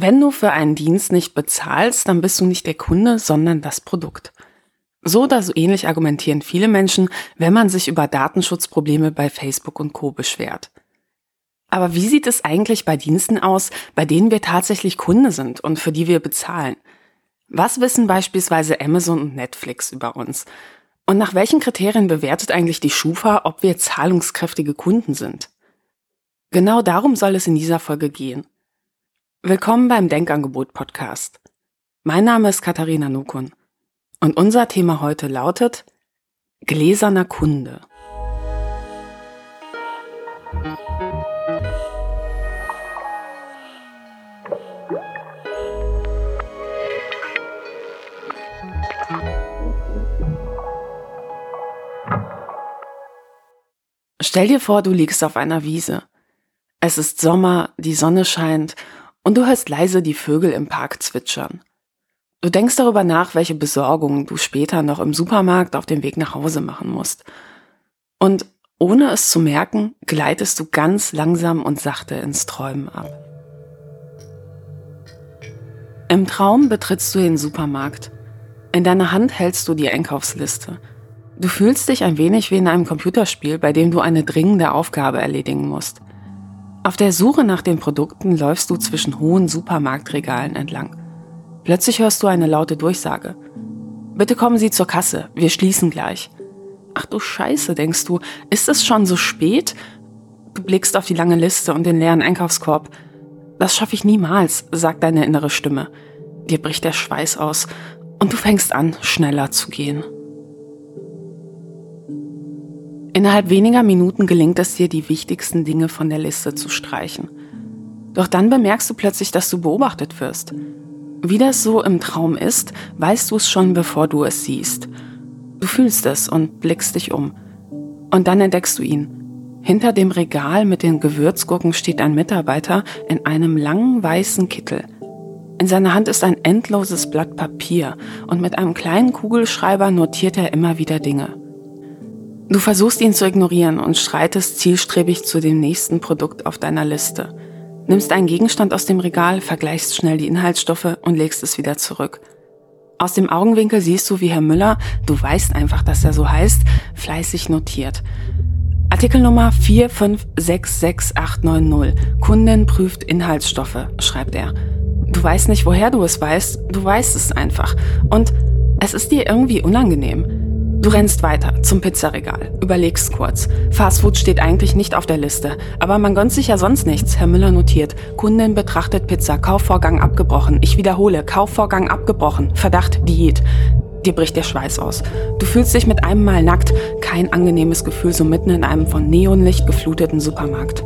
Wenn du für einen Dienst nicht bezahlst, dann bist du nicht der Kunde, sondern das Produkt. So oder so ähnlich argumentieren viele Menschen, wenn man sich über Datenschutzprobleme bei Facebook und Co beschwert. Aber wie sieht es eigentlich bei Diensten aus, bei denen wir tatsächlich Kunde sind und für die wir bezahlen? Was wissen beispielsweise Amazon und Netflix über uns? Und nach welchen Kriterien bewertet eigentlich die Schufa, ob wir zahlungskräftige Kunden sind? Genau darum soll es in dieser Folge gehen. Willkommen beim Denkangebot Podcast. Mein Name ist Katharina Nukun und unser Thema heute lautet Gläserner Kunde. Stell dir vor, du liegst auf einer Wiese. Es ist Sommer, die Sonne scheint und du hörst leise die Vögel im Park zwitschern. Du denkst darüber nach, welche Besorgungen du später noch im Supermarkt auf dem Weg nach Hause machen musst. Und ohne es zu merken, gleitest du ganz langsam und sachte ins Träumen ab. Im Traum betrittst du den Supermarkt. In deiner Hand hältst du die Einkaufsliste. Du fühlst dich ein wenig wie in einem Computerspiel, bei dem du eine dringende Aufgabe erledigen musst. Auf der Suche nach den Produkten läufst du zwischen hohen Supermarktregalen entlang. Plötzlich hörst du eine laute Durchsage. Bitte kommen Sie zur Kasse, wir schließen gleich. Ach du Scheiße, denkst du, ist es schon so spät? Du blickst auf die lange Liste und den leeren Einkaufskorb. Das schaffe ich niemals, sagt deine innere Stimme. Dir bricht der Schweiß aus und du fängst an, schneller zu gehen. Innerhalb weniger Minuten gelingt es dir, die wichtigsten Dinge von der Liste zu streichen. Doch dann bemerkst du plötzlich, dass du beobachtet wirst. Wie das so im Traum ist, weißt du es schon, bevor du es siehst. Du fühlst es und blickst dich um. Und dann entdeckst du ihn. Hinter dem Regal mit den Gewürzgurken steht ein Mitarbeiter in einem langen weißen Kittel. In seiner Hand ist ein endloses Blatt Papier und mit einem kleinen Kugelschreiber notiert er immer wieder Dinge. Du versuchst ihn zu ignorieren und schreitest zielstrebig zu dem nächsten Produkt auf deiner Liste. Nimmst einen Gegenstand aus dem Regal, vergleichst schnell die Inhaltsstoffe und legst es wieder zurück. Aus dem Augenwinkel siehst du, wie Herr Müller, du weißt einfach, dass er so heißt, fleißig notiert. Artikelnummer 4566890. Kundin prüft Inhaltsstoffe, schreibt er. Du weißt nicht, woher du es weißt, du weißt es einfach. Und es ist dir irgendwie unangenehm. Du rennst weiter zum Pizzaregal, überlegst kurz. Fastfood steht eigentlich nicht auf der Liste, aber man gönnt sich ja sonst nichts. Herr Müller notiert. Kundin betrachtet Pizza, Kaufvorgang abgebrochen. Ich wiederhole, Kaufvorgang abgebrochen. Verdacht Diät. Dir bricht der Schweiß aus. Du fühlst dich mit einem Mal nackt. Kein angenehmes Gefühl, so mitten in einem von Neonlicht gefluteten Supermarkt.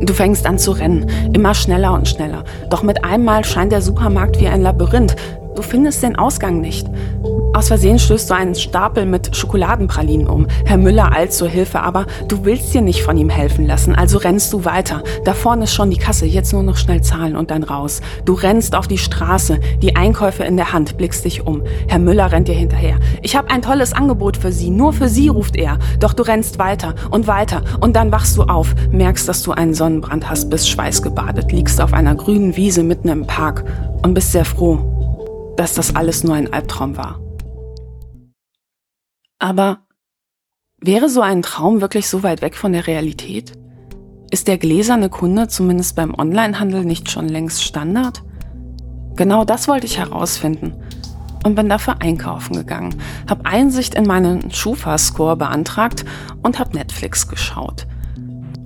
Du fängst an zu rennen, immer schneller und schneller. Doch mit einem Mal scheint der Supermarkt wie ein Labyrinth. Du findest den Ausgang nicht. Aus Versehen stößt du einen Stapel mit Schokoladenpralinen um. Herr Müller eilt zur Hilfe, aber du willst dir nicht von ihm helfen lassen, also rennst du weiter. Da vorne ist schon die Kasse, jetzt nur noch schnell zahlen und dann raus. Du rennst auf die Straße, die Einkäufe in der Hand, blickst dich um. Herr Müller rennt dir hinterher. Ich habe ein tolles Angebot für Sie, nur für Sie, ruft er. Doch du rennst weiter und weiter und dann wachst du auf, merkst, dass du einen Sonnenbrand hast, bist schweißgebadet, liegst auf einer grünen Wiese mitten im Park und bist sehr froh, dass das alles nur ein Albtraum war. Aber wäre so ein Traum wirklich so weit weg von der Realität? Ist der gläserne Kunde zumindest beim Onlinehandel nicht schon längst Standard? Genau das wollte ich herausfinden und bin dafür einkaufen gegangen, habe Einsicht in meinen Schufa-Score beantragt und habe Netflix geschaut.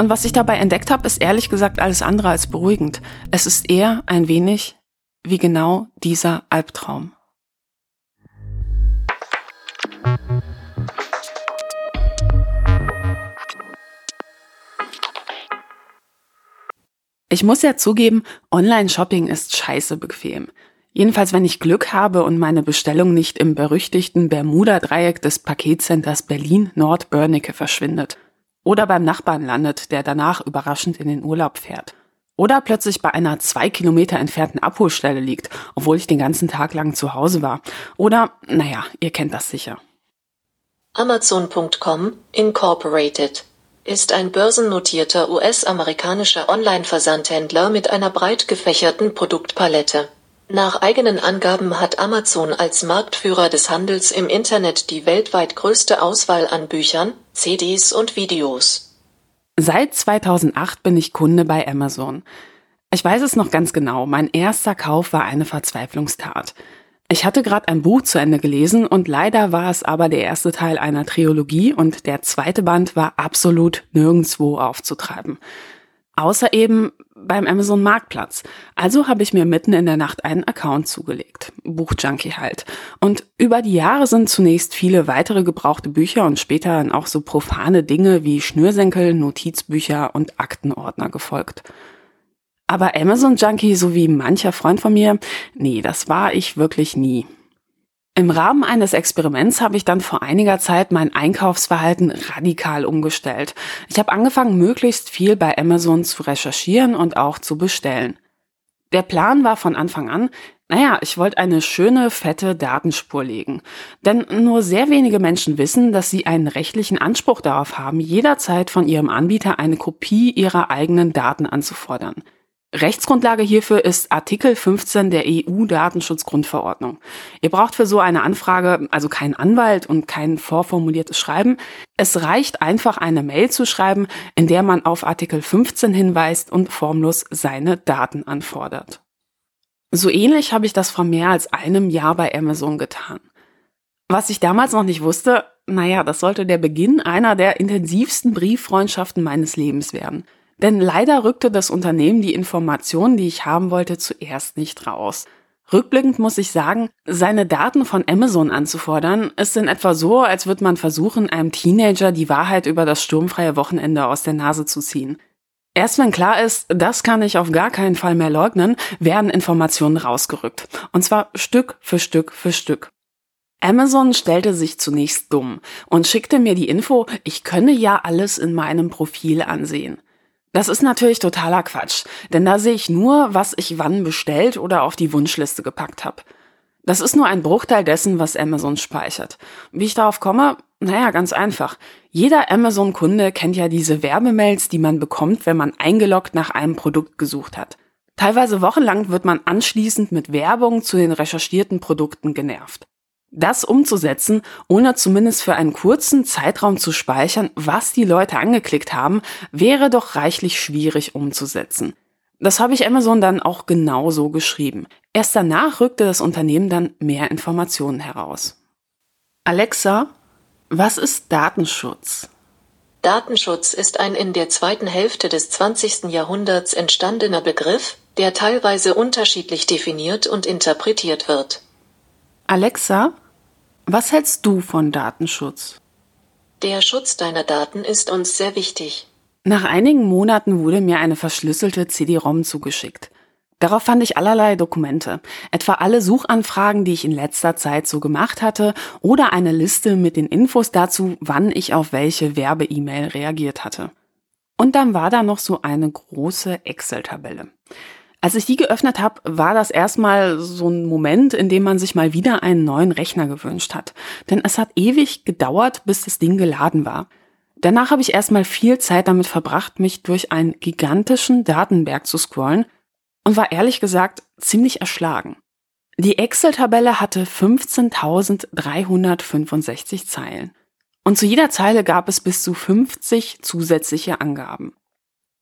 Und was ich dabei entdeckt habe, ist ehrlich gesagt alles andere als beruhigend. Es ist eher ein wenig wie genau dieser Albtraum. Ich muss ja zugeben, Online-Shopping ist scheiße bequem. Jedenfalls, wenn ich Glück habe und meine Bestellung nicht im berüchtigten Bermuda-Dreieck des Paketcenters Berlin-Nord-Börnecke verschwindet. Oder beim Nachbarn landet, der danach überraschend in den Urlaub fährt. Oder plötzlich bei einer zwei Kilometer entfernten Abholstelle liegt, obwohl ich den ganzen Tag lang zu Hause war. Oder, naja, ihr kennt das sicher. Amazon.com Incorporated ist ein börsennotierter US-amerikanischer Online-Versandhändler mit einer breit gefächerten Produktpalette. Nach eigenen Angaben hat Amazon als Marktführer des Handels im Internet die weltweit größte Auswahl an Büchern, CDs und Videos. Seit 2008 bin ich Kunde bei Amazon. Ich weiß es noch ganz genau, mein erster Kauf war eine Verzweiflungstat. Ich hatte gerade ein Buch zu Ende gelesen und leider war es aber der erste Teil einer Trilogie und der zweite Band war absolut nirgendwo aufzutreiben. Außer eben beim Amazon Marktplatz. Also habe ich mir mitten in der Nacht einen Account zugelegt. Buchjunkie halt. Und über die Jahre sind zunächst viele weitere gebrauchte Bücher und später dann auch so profane Dinge wie Schnürsenkel, Notizbücher und Aktenordner gefolgt. Aber Amazon Junkie, so wie mancher Freund von mir, nee, das war ich wirklich nie. Im Rahmen eines Experiments habe ich dann vor einiger Zeit mein Einkaufsverhalten radikal umgestellt. Ich habe angefangen, möglichst viel bei Amazon zu recherchieren und auch zu bestellen. Der Plan war von Anfang an, naja, ich wollte eine schöne, fette Datenspur legen. Denn nur sehr wenige Menschen wissen, dass sie einen rechtlichen Anspruch darauf haben, jederzeit von ihrem Anbieter eine Kopie ihrer eigenen Daten anzufordern. Rechtsgrundlage hierfür ist Artikel 15 der EU-Datenschutzgrundverordnung. Ihr braucht für so eine Anfrage also keinen Anwalt und kein vorformuliertes Schreiben. Es reicht einfach eine Mail zu schreiben, in der man auf Artikel 15 hinweist und formlos seine Daten anfordert. So ähnlich habe ich das vor mehr als einem Jahr bei Amazon getan. Was ich damals noch nicht wusste, naja, das sollte der Beginn einer der intensivsten Brieffreundschaften meines Lebens werden. Denn leider rückte das Unternehmen die Informationen, die ich haben wollte, zuerst nicht raus. Rückblickend muss ich sagen, seine Daten von Amazon anzufordern, ist in etwa so, als würde man versuchen, einem Teenager die Wahrheit über das sturmfreie Wochenende aus der Nase zu ziehen. Erst wenn klar ist, das kann ich auf gar keinen Fall mehr leugnen, werden Informationen rausgerückt. Und zwar Stück für Stück für Stück. Amazon stellte sich zunächst dumm und schickte mir die Info, ich könne ja alles in meinem Profil ansehen. Das ist natürlich totaler Quatsch, denn da sehe ich nur, was ich wann bestellt oder auf die Wunschliste gepackt habe. Das ist nur ein Bruchteil dessen, was Amazon speichert. Wie ich darauf komme? Naja, ganz einfach. Jeder Amazon-Kunde kennt ja diese Werbemails, die man bekommt, wenn man eingeloggt nach einem Produkt gesucht hat. Teilweise wochenlang wird man anschließend mit Werbung zu den recherchierten Produkten genervt. Das umzusetzen, ohne zumindest für einen kurzen Zeitraum zu speichern, was die Leute angeklickt haben, wäre doch reichlich schwierig umzusetzen. Das habe ich Amazon dann auch genauso geschrieben. Erst danach rückte das Unternehmen dann mehr Informationen heraus. Alexa, was ist Datenschutz? Datenschutz ist ein in der zweiten Hälfte des 20. Jahrhunderts entstandener Begriff, der teilweise unterschiedlich definiert und interpretiert wird. Alexa, was hältst du von Datenschutz? Der Schutz deiner Daten ist uns sehr wichtig. Nach einigen Monaten wurde mir eine verschlüsselte CD-ROM zugeschickt. Darauf fand ich allerlei Dokumente, etwa alle Suchanfragen, die ich in letzter Zeit so gemacht hatte, oder eine Liste mit den Infos dazu, wann ich auf welche Werbe-E-Mail reagiert hatte. Und dann war da noch so eine große Excel-Tabelle. Als ich die geöffnet habe, war das erstmal so ein Moment, in dem man sich mal wieder einen neuen Rechner gewünscht hat. Denn es hat ewig gedauert, bis das Ding geladen war. Danach habe ich erstmal viel Zeit damit verbracht, mich durch einen gigantischen Datenberg zu scrollen und war ehrlich gesagt ziemlich erschlagen. Die Excel-Tabelle hatte 15.365 Zeilen. Und zu jeder Zeile gab es bis zu 50 zusätzliche Angaben.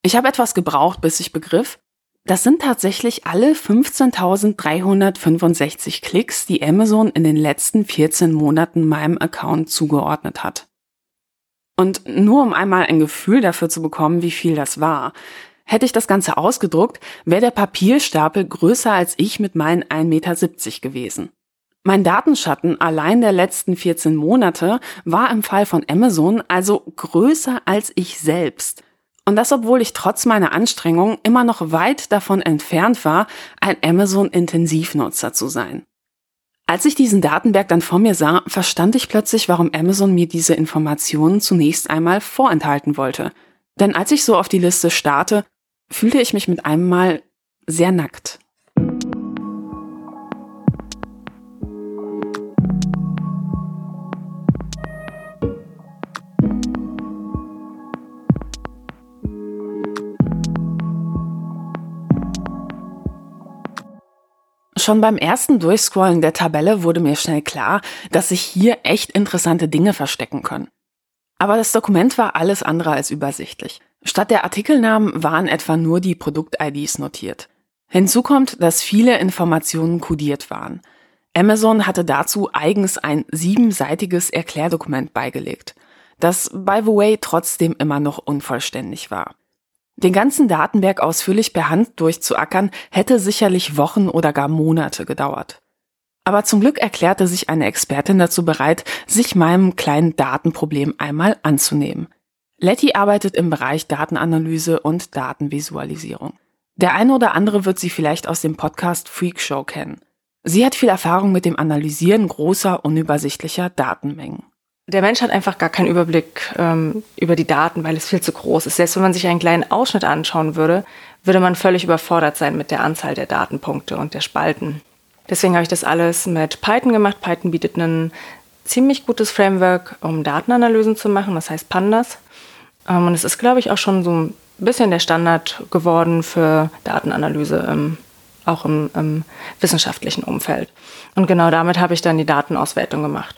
Ich habe etwas gebraucht, bis ich begriff, das sind tatsächlich alle 15.365 Klicks, die Amazon in den letzten 14 Monaten meinem Account zugeordnet hat. Und nur um einmal ein Gefühl dafür zu bekommen, wie viel das war. Hätte ich das Ganze ausgedruckt, wäre der Papierstapel größer als ich mit meinen 1,70 Meter gewesen. Mein Datenschatten allein der letzten 14 Monate war im Fall von Amazon also größer als ich selbst. Und das, obwohl ich trotz meiner Anstrengungen immer noch weit davon entfernt war, ein Amazon-Intensivnutzer zu sein. Als ich diesen Datenberg dann vor mir sah, verstand ich plötzlich, warum Amazon mir diese Informationen zunächst einmal vorenthalten wollte. Denn als ich so auf die Liste starte, fühlte ich mich mit einem Mal sehr nackt. Schon beim ersten Durchscrollen der Tabelle wurde mir schnell klar, dass sich hier echt interessante Dinge verstecken können. Aber das Dokument war alles andere als übersichtlich. Statt der Artikelnamen waren etwa nur die Produkt-IDs notiert. Hinzu kommt, dass viele Informationen kodiert waren. Amazon hatte dazu eigens ein siebenseitiges Erklärdokument beigelegt, das by the way trotzdem immer noch unvollständig war. Den ganzen Datenberg ausführlich per Hand durchzuackern, hätte sicherlich Wochen oder gar Monate gedauert. Aber zum Glück erklärte sich eine Expertin dazu bereit, sich meinem kleinen Datenproblem einmal anzunehmen. Letty arbeitet im Bereich Datenanalyse und Datenvisualisierung. Der eine oder andere wird sie vielleicht aus dem Podcast Freak Show kennen. Sie hat viel Erfahrung mit dem Analysieren großer, unübersichtlicher Datenmengen. Der Mensch hat einfach gar keinen Überblick ähm, über die Daten, weil es viel zu groß ist. Selbst wenn man sich einen kleinen Ausschnitt anschauen würde, würde man völlig überfordert sein mit der Anzahl der Datenpunkte und der Spalten. Deswegen habe ich das alles mit Python gemacht. Python bietet ein ziemlich gutes Framework, um Datenanalysen zu machen, das heißt Pandas. Ähm, und es ist, glaube ich, auch schon so ein bisschen der Standard geworden für Datenanalyse, ähm, auch im, im wissenschaftlichen Umfeld. Und genau damit habe ich dann die Datenauswertung gemacht.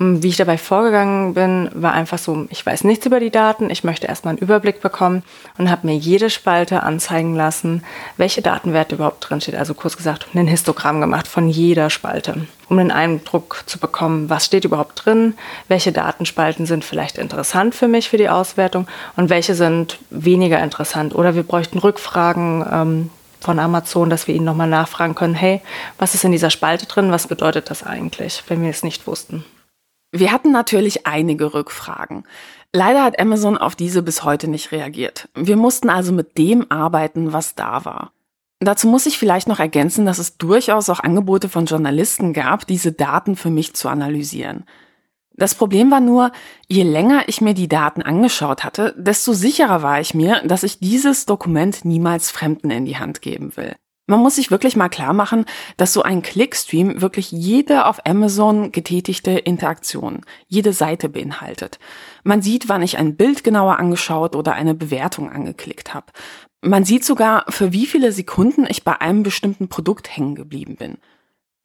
Wie ich dabei vorgegangen bin, war einfach so, ich weiß nichts über die Daten, ich möchte erstmal einen Überblick bekommen und habe mir jede Spalte anzeigen lassen, welche Datenwerte überhaupt drinsteht. Also kurz gesagt, ein Histogramm gemacht von jeder Spalte, um einen Eindruck zu bekommen, was steht überhaupt drin, welche Datenspalten sind vielleicht interessant für mich für die Auswertung und welche sind weniger interessant. Oder wir bräuchten Rückfragen, ähm, von Amazon, dass wir ihnen nochmal nachfragen können, hey, was ist in dieser Spalte drin, was bedeutet das eigentlich, wenn wir es nicht wussten. Wir hatten natürlich einige Rückfragen. Leider hat Amazon auf diese bis heute nicht reagiert. Wir mussten also mit dem arbeiten, was da war. Dazu muss ich vielleicht noch ergänzen, dass es durchaus auch Angebote von Journalisten gab, diese Daten für mich zu analysieren. Das Problem war nur, je länger ich mir die Daten angeschaut hatte, desto sicherer war ich mir, dass ich dieses Dokument niemals Fremden in die Hand geben will. Man muss sich wirklich mal klar machen, dass so ein Clickstream wirklich jede auf Amazon getätigte Interaktion, jede Seite beinhaltet. Man sieht, wann ich ein Bild genauer angeschaut oder eine Bewertung angeklickt habe. Man sieht sogar, für wie viele Sekunden ich bei einem bestimmten Produkt hängen geblieben bin.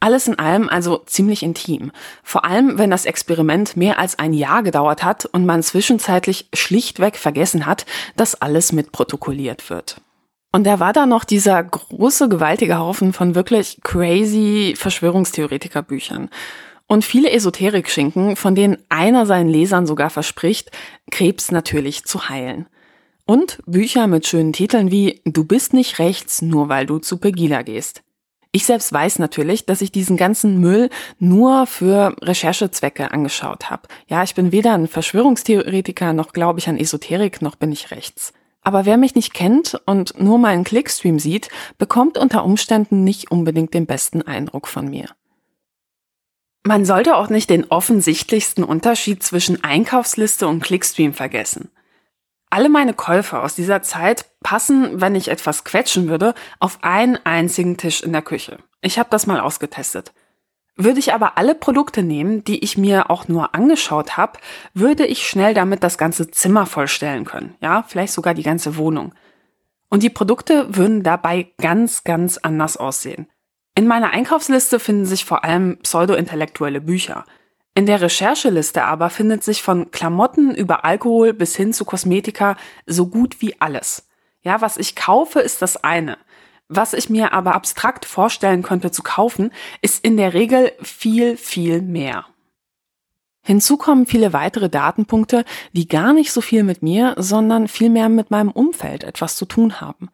Alles in allem also ziemlich intim. Vor allem, wenn das Experiment mehr als ein Jahr gedauert hat und man zwischenzeitlich schlichtweg vergessen hat, dass alles mitprotokolliert wird. Und da war da noch dieser große, gewaltige Haufen von wirklich crazy Verschwörungstheoretiker-Büchern. Und viele Esoterik-Schinken, von denen einer seinen Lesern sogar verspricht, Krebs natürlich zu heilen. Und Bücher mit schönen Titeln wie Du bist nicht rechts, nur weil du zu Pegida gehst. Ich selbst weiß natürlich, dass ich diesen ganzen Müll nur für Recherchezwecke angeschaut habe. Ja, ich bin weder ein Verschwörungstheoretiker, noch glaube ich an Esoterik, noch bin ich rechts. Aber wer mich nicht kennt und nur meinen Clickstream sieht, bekommt unter Umständen nicht unbedingt den besten Eindruck von mir. Man sollte auch nicht den offensichtlichsten Unterschied zwischen Einkaufsliste und Clickstream vergessen. Alle meine Käufe aus dieser Zeit passen, wenn ich etwas quetschen würde, auf einen einzigen Tisch in der Küche. Ich habe das mal ausgetestet. Würde ich aber alle Produkte nehmen, die ich mir auch nur angeschaut habe, würde ich schnell damit das ganze Zimmer vollstellen können. Ja, vielleicht sogar die ganze Wohnung. Und die Produkte würden dabei ganz, ganz anders aussehen. In meiner Einkaufsliste finden sich vor allem pseudo-intellektuelle Bücher. In der Rechercheliste aber findet sich von Klamotten über Alkohol bis hin zu Kosmetika so gut wie alles. Ja, was ich kaufe, ist das eine. Was ich mir aber abstrakt vorstellen könnte zu kaufen, ist in der Regel viel, viel mehr. Hinzu kommen viele weitere Datenpunkte, die gar nicht so viel mit mir, sondern vielmehr mit meinem Umfeld etwas zu tun haben.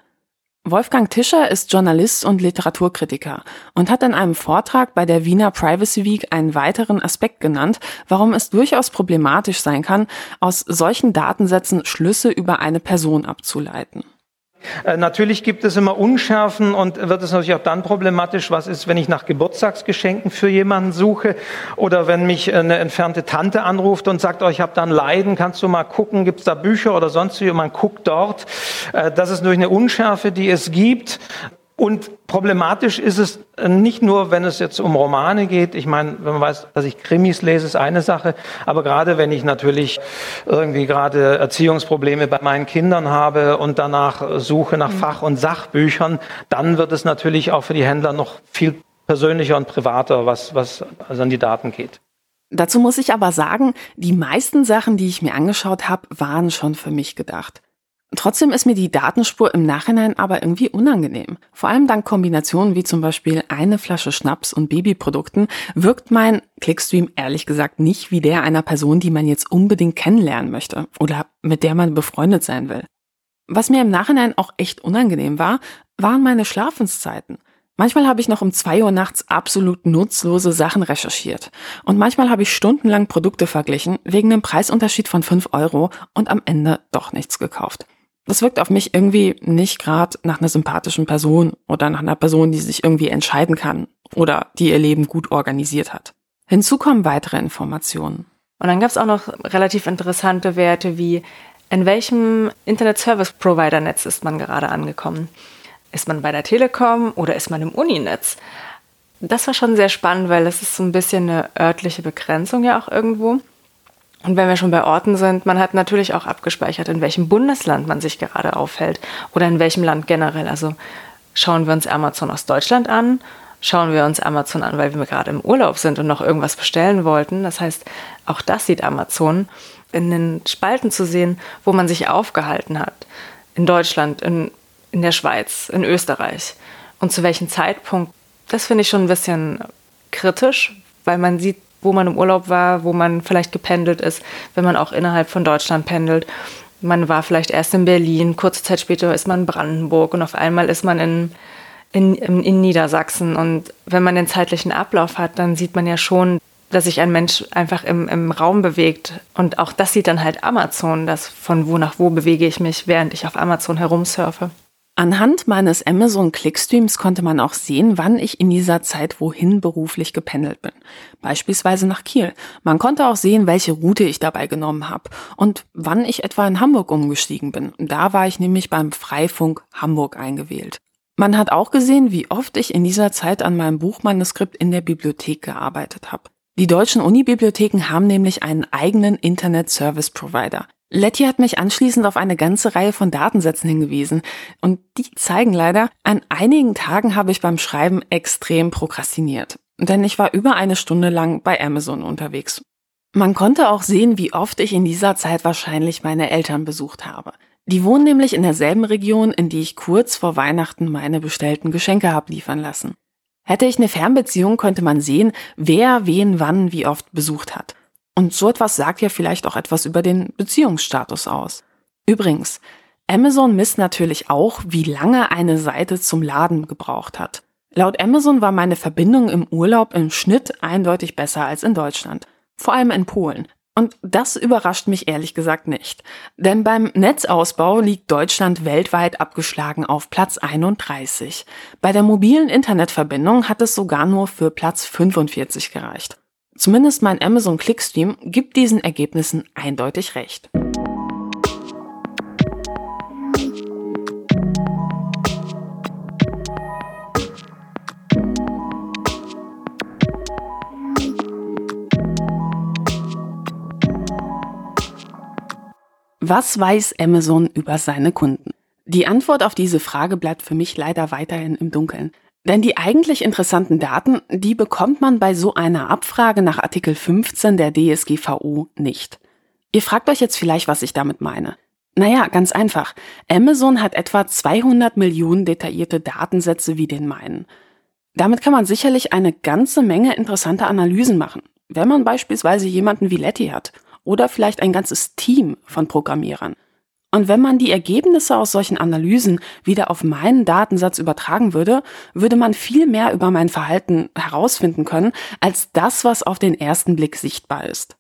Wolfgang Tischer ist Journalist und Literaturkritiker und hat in einem Vortrag bei der Wiener Privacy Week einen weiteren Aspekt genannt, warum es durchaus problematisch sein kann, aus solchen Datensätzen Schlüsse über eine Person abzuleiten. Äh, natürlich gibt es immer Unschärfen und wird es natürlich auch dann problematisch, was ist, wenn ich nach Geburtstagsgeschenken für jemanden suche oder wenn mich eine entfernte Tante anruft und sagt, oh, ich habe da ein Leiden, kannst du mal gucken, gibt es da Bücher oder sonst wie, und man guckt dort. Äh, das ist durch eine Unschärfe, die es gibt. Und problematisch ist es nicht nur, wenn es jetzt um Romane geht. Ich meine, wenn man weiß, dass ich Krimis lese, ist eine Sache. Aber gerade wenn ich natürlich irgendwie gerade Erziehungsprobleme bei meinen Kindern habe und danach suche nach mhm. Fach- und Sachbüchern, dann wird es natürlich auch für die Händler noch viel persönlicher und privater, was, was also an die Daten geht. Dazu muss ich aber sagen, die meisten Sachen, die ich mir angeschaut habe, waren schon für mich gedacht. Trotzdem ist mir die Datenspur im Nachhinein aber irgendwie unangenehm. Vor allem dank Kombinationen wie zum Beispiel eine Flasche Schnaps und Babyprodukten wirkt mein Clickstream ehrlich gesagt nicht wie der einer Person, die man jetzt unbedingt kennenlernen möchte oder mit der man befreundet sein will. Was mir im Nachhinein auch echt unangenehm war, waren meine Schlafenszeiten. Manchmal habe ich noch um zwei Uhr nachts absolut nutzlose Sachen recherchiert. Und manchmal habe ich stundenlang Produkte verglichen, wegen einem Preisunterschied von fünf Euro und am Ende doch nichts gekauft. Das wirkt auf mich irgendwie nicht gerade nach einer sympathischen Person oder nach einer Person, die sich irgendwie entscheiden kann oder die ihr Leben gut organisiert hat. Hinzu kommen weitere Informationen. Und dann gab es auch noch relativ interessante Werte wie, in welchem Internet Service Provider Netz ist man gerade angekommen? Ist man bei der Telekom oder ist man im Uninetz? Das war schon sehr spannend, weil es ist so ein bisschen eine örtliche Begrenzung ja auch irgendwo. Und wenn wir schon bei Orten sind, man hat natürlich auch abgespeichert, in welchem Bundesland man sich gerade aufhält oder in welchem Land generell. Also schauen wir uns Amazon aus Deutschland an, schauen wir uns Amazon an, weil wir gerade im Urlaub sind und noch irgendwas bestellen wollten. Das heißt, auch das sieht Amazon in den Spalten zu sehen, wo man sich aufgehalten hat. In Deutschland, in in der Schweiz, in Österreich. Und zu welchem Zeitpunkt, das finde ich schon ein bisschen kritisch, weil man sieht, wo man im Urlaub war, wo man vielleicht gependelt ist, wenn man auch innerhalb von Deutschland pendelt. Man war vielleicht erst in Berlin, kurze Zeit später ist man in Brandenburg und auf einmal ist man in, in, in Niedersachsen. Und wenn man den zeitlichen Ablauf hat, dann sieht man ja schon, dass sich ein Mensch einfach im, im Raum bewegt. Und auch das sieht dann halt Amazon, das von wo nach wo bewege ich mich, während ich auf Amazon herumsurfe. Anhand meines Amazon Clickstreams konnte man auch sehen, wann ich in dieser Zeit wohin beruflich gependelt bin. Beispielsweise nach Kiel. Man konnte auch sehen, welche Route ich dabei genommen habe und wann ich etwa in Hamburg umgestiegen bin. Da war ich nämlich beim Freifunk Hamburg eingewählt. Man hat auch gesehen, wie oft ich in dieser Zeit an meinem Buchmanuskript in der Bibliothek gearbeitet habe. Die deutschen Unibibliotheken haben nämlich einen eigenen Internet Service Provider. Letty hat mich anschließend auf eine ganze Reihe von Datensätzen hingewiesen und die zeigen leider, an einigen Tagen habe ich beim Schreiben extrem prokrastiniert, denn ich war über eine Stunde lang bei Amazon unterwegs. Man konnte auch sehen, wie oft ich in dieser Zeit wahrscheinlich meine Eltern besucht habe. Die wohnen nämlich in derselben Region, in die ich kurz vor Weihnachten meine bestellten Geschenke habe liefern lassen. Hätte ich eine Fernbeziehung, könnte man sehen, wer wen wann wie oft besucht hat. Und so etwas sagt ja vielleicht auch etwas über den Beziehungsstatus aus. Übrigens, Amazon misst natürlich auch, wie lange eine Seite zum Laden gebraucht hat. Laut Amazon war meine Verbindung im Urlaub im Schnitt eindeutig besser als in Deutschland. Vor allem in Polen. Und das überrascht mich ehrlich gesagt nicht. Denn beim Netzausbau liegt Deutschland weltweit abgeschlagen auf Platz 31. Bei der mobilen Internetverbindung hat es sogar nur für Platz 45 gereicht. Zumindest mein Amazon Clickstream gibt diesen Ergebnissen eindeutig recht. Was weiß Amazon über seine Kunden? Die Antwort auf diese Frage bleibt für mich leider weiterhin im Dunkeln. Denn die eigentlich interessanten Daten, die bekommt man bei so einer Abfrage nach Artikel 15 der DSGVO nicht. Ihr fragt euch jetzt vielleicht, was ich damit meine. Naja, ganz einfach. Amazon hat etwa 200 Millionen detaillierte Datensätze wie den meinen. Damit kann man sicherlich eine ganze Menge interessanter Analysen machen, wenn man beispielsweise jemanden wie Letty hat oder vielleicht ein ganzes Team von Programmierern. Und wenn man die Ergebnisse aus solchen Analysen wieder auf meinen Datensatz übertragen würde, würde man viel mehr über mein Verhalten herausfinden können, als das, was auf den ersten Blick sichtbar ist.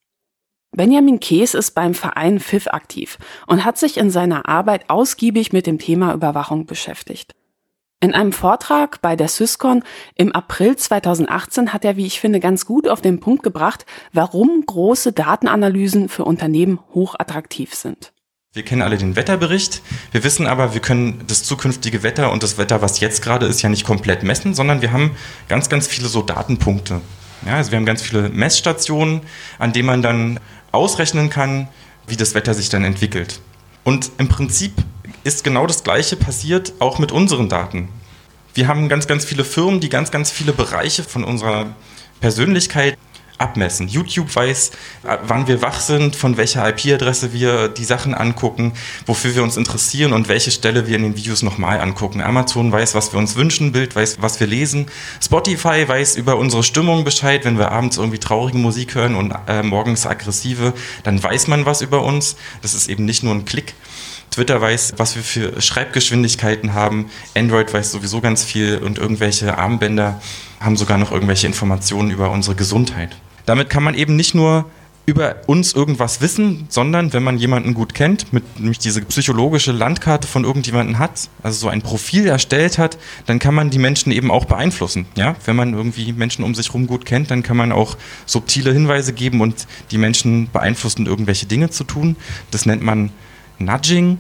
Benjamin Kees ist beim Verein FIF aktiv und hat sich in seiner Arbeit ausgiebig mit dem Thema Überwachung beschäftigt. In einem Vortrag bei der Syscon im April 2018 hat er, wie ich finde, ganz gut auf den Punkt gebracht, warum große Datenanalysen für Unternehmen hochattraktiv sind. Wir kennen alle den Wetterbericht. Wir wissen aber, wir können das zukünftige Wetter und das Wetter, was jetzt gerade ist, ja nicht komplett messen, sondern wir haben ganz, ganz viele so Datenpunkte. Ja, also wir haben ganz viele Messstationen, an denen man dann ausrechnen kann, wie das Wetter sich dann entwickelt. Und im Prinzip ist genau das Gleiche passiert auch mit unseren Daten. Wir haben ganz, ganz viele Firmen, die ganz, ganz viele Bereiche von unserer Persönlichkeit abmessen. YouTube weiß, äh, wann wir wach sind, von welcher IP-Adresse wir die Sachen angucken, wofür wir uns interessieren und welche Stelle wir in den Videos nochmal angucken. Amazon weiß, was wir uns wünschen, Bild weiß, was wir lesen. Spotify weiß über unsere Stimmung Bescheid, wenn wir abends irgendwie traurige Musik hören und äh, morgens aggressive, dann weiß man was über uns. Das ist eben nicht nur ein Klick. Twitter weiß, was wir für Schreibgeschwindigkeiten haben. Android weiß sowieso ganz viel und irgendwelche Armbänder haben sogar noch irgendwelche Informationen über unsere Gesundheit. Damit kann man eben nicht nur über uns irgendwas wissen, sondern wenn man jemanden gut kennt, mit nämlich diese psychologische Landkarte von irgendjemanden hat, also so ein Profil erstellt hat, dann kann man die Menschen eben auch beeinflussen. Ja? Wenn man irgendwie Menschen um sich herum gut kennt, dann kann man auch subtile Hinweise geben und die Menschen beeinflussen, irgendwelche Dinge zu tun. Das nennt man Nudging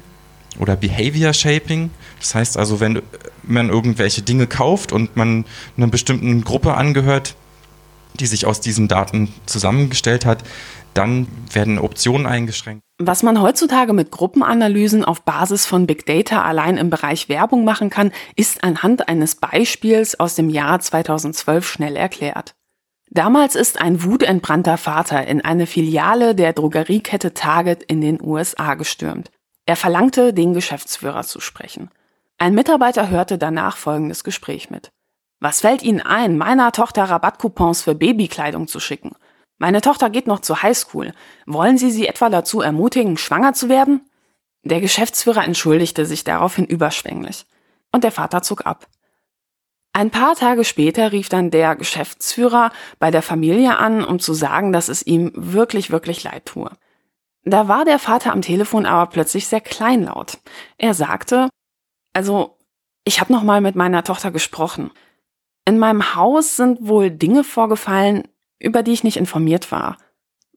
oder Behavior Shaping. Das heißt also, wenn man irgendwelche Dinge kauft und man einer bestimmten Gruppe angehört, die sich aus diesen Daten zusammengestellt hat, dann werden Optionen eingeschränkt. Was man heutzutage mit Gruppenanalysen auf Basis von Big Data allein im Bereich Werbung machen kann, ist anhand eines Beispiels aus dem Jahr 2012 schnell erklärt. Damals ist ein wutentbrannter Vater in eine Filiale der Drogeriekette Target in den USA gestürmt. Er verlangte, den Geschäftsführer zu sprechen. Ein Mitarbeiter hörte danach folgendes Gespräch mit. Was fällt Ihnen ein, meiner Tochter Rabattcoupons für Babykleidung zu schicken? Meine Tochter geht noch zur Highschool. Wollen Sie sie etwa dazu ermutigen, schwanger zu werden? Der Geschäftsführer entschuldigte sich daraufhin überschwänglich. Und der Vater zog ab. Ein paar Tage später rief dann der Geschäftsführer bei der Familie an, um zu sagen, dass es ihm wirklich, wirklich leid tue. Da war der Vater am Telefon aber plötzlich sehr kleinlaut. Er sagte, also, ich habe noch mal mit meiner Tochter gesprochen. In meinem Haus sind wohl Dinge vorgefallen, über die ich nicht informiert war.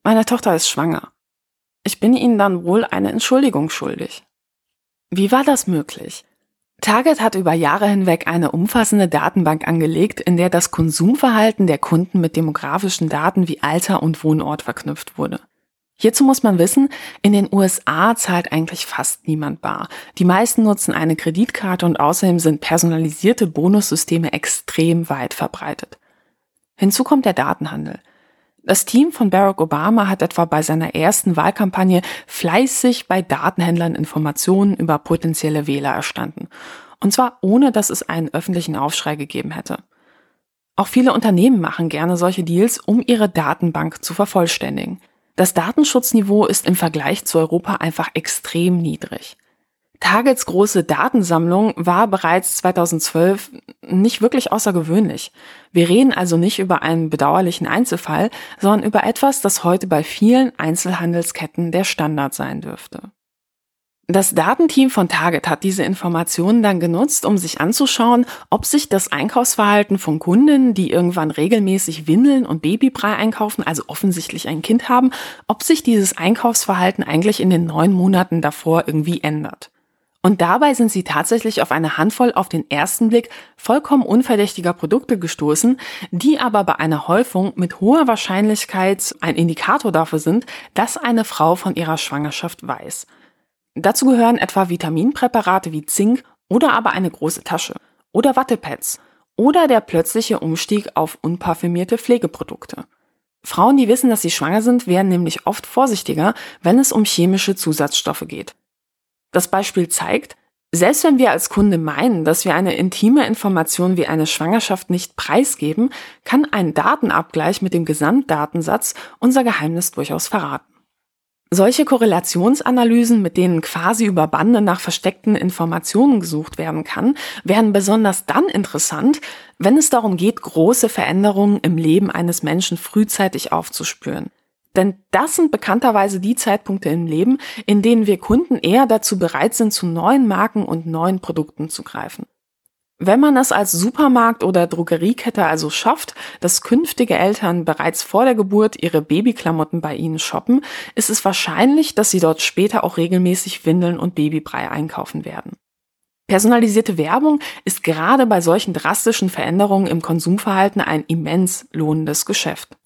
Meine Tochter ist schwanger. Ich bin Ihnen dann wohl eine Entschuldigung schuldig. Wie war das möglich? Target hat über Jahre hinweg eine umfassende Datenbank angelegt, in der das Konsumverhalten der Kunden mit demografischen Daten wie Alter und Wohnort verknüpft wurde. Hierzu muss man wissen, in den USA zahlt eigentlich fast niemand bar. Die meisten nutzen eine Kreditkarte und außerdem sind personalisierte Bonussysteme extrem weit verbreitet. Hinzu kommt der Datenhandel. Das Team von Barack Obama hat etwa bei seiner ersten Wahlkampagne fleißig bei Datenhändlern Informationen über potenzielle Wähler erstanden. Und zwar ohne, dass es einen öffentlichen Aufschrei gegeben hätte. Auch viele Unternehmen machen gerne solche Deals, um ihre Datenbank zu vervollständigen. Das Datenschutzniveau ist im Vergleich zu Europa einfach extrem niedrig. Targets große Datensammlung war bereits 2012 nicht wirklich außergewöhnlich. Wir reden also nicht über einen bedauerlichen Einzelfall, sondern über etwas, das heute bei vielen Einzelhandelsketten der Standard sein dürfte. Das Datenteam von Target hat diese Informationen dann genutzt, um sich anzuschauen, ob sich das Einkaufsverhalten von Kunden, die irgendwann regelmäßig Windeln und Babybrei einkaufen, also offensichtlich ein Kind haben, ob sich dieses Einkaufsverhalten eigentlich in den neun Monaten davor irgendwie ändert. Und dabei sind sie tatsächlich auf eine Handvoll auf den ersten Blick vollkommen unverdächtiger Produkte gestoßen, die aber bei einer Häufung mit hoher Wahrscheinlichkeit ein Indikator dafür sind, dass eine Frau von ihrer Schwangerschaft weiß. Dazu gehören etwa Vitaminpräparate wie Zink oder aber eine große Tasche oder Wattepads oder der plötzliche Umstieg auf unparfümierte Pflegeprodukte. Frauen, die wissen, dass sie schwanger sind, werden nämlich oft vorsichtiger, wenn es um chemische Zusatzstoffe geht. Das Beispiel zeigt, selbst wenn wir als Kunde meinen, dass wir eine intime Information wie eine Schwangerschaft nicht preisgeben, kann ein Datenabgleich mit dem Gesamtdatensatz unser Geheimnis durchaus verraten. Solche Korrelationsanalysen, mit denen quasi über Bande nach versteckten Informationen gesucht werden kann, werden besonders dann interessant, wenn es darum geht, große Veränderungen im Leben eines Menschen frühzeitig aufzuspüren. Denn das sind bekannterweise die Zeitpunkte im Leben, in denen wir Kunden eher dazu bereit sind, zu neuen Marken und neuen Produkten zu greifen. Wenn man es als Supermarkt oder Drogeriekette also schafft, dass künftige Eltern bereits vor der Geburt ihre Babyklamotten bei ihnen shoppen, ist es wahrscheinlich, dass sie dort später auch regelmäßig Windeln und Babybrei einkaufen werden. Personalisierte Werbung ist gerade bei solchen drastischen Veränderungen im Konsumverhalten ein immens lohnendes Geschäft.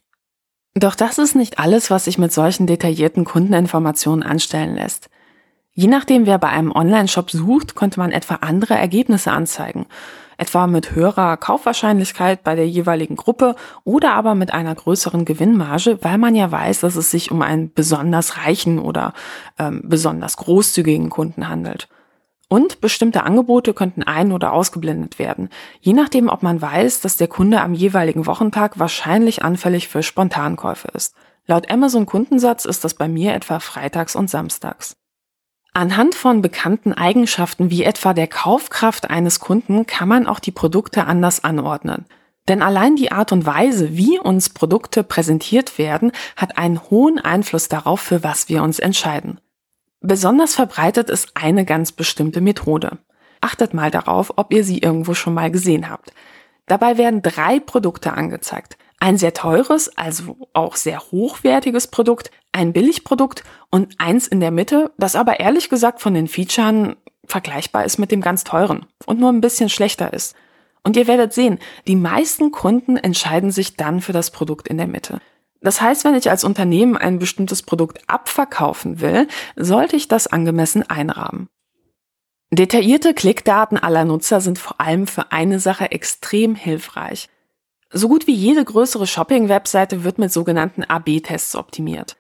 Doch das ist nicht alles, was sich mit solchen detaillierten Kundeninformationen anstellen lässt. Je nachdem, wer bei einem Online-Shop sucht, konnte man etwa andere Ergebnisse anzeigen. etwa mit höherer Kaufwahrscheinlichkeit bei der jeweiligen Gruppe oder aber mit einer größeren Gewinnmarge, weil man ja weiß, dass es sich um einen besonders reichen oder ähm, besonders großzügigen Kunden handelt. Und bestimmte Angebote könnten ein- oder ausgeblendet werden, je nachdem, ob man weiß, dass der Kunde am jeweiligen Wochentag wahrscheinlich anfällig für Spontankäufe ist. Laut Amazon Kundensatz ist das bei mir etwa freitags und samstags. Anhand von bekannten Eigenschaften wie etwa der Kaufkraft eines Kunden kann man auch die Produkte anders anordnen. Denn allein die Art und Weise, wie uns Produkte präsentiert werden, hat einen hohen Einfluss darauf, für was wir uns entscheiden. Besonders verbreitet ist eine ganz bestimmte Methode. Achtet mal darauf, ob ihr sie irgendwo schon mal gesehen habt. Dabei werden drei Produkte angezeigt. Ein sehr teures, also auch sehr hochwertiges Produkt, ein Billigprodukt und eins in der Mitte, das aber ehrlich gesagt von den Featuren vergleichbar ist mit dem ganz teuren und nur ein bisschen schlechter ist. Und ihr werdet sehen, die meisten Kunden entscheiden sich dann für das Produkt in der Mitte. Das heißt, wenn ich als Unternehmen ein bestimmtes Produkt abverkaufen will, sollte ich das angemessen einrahmen. Detaillierte Klickdaten aller Nutzer sind vor allem für eine Sache extrem hilfreich. So gut wie jede größere Shopping-Webseite wird mit sogenannten AB-Tests optimiert.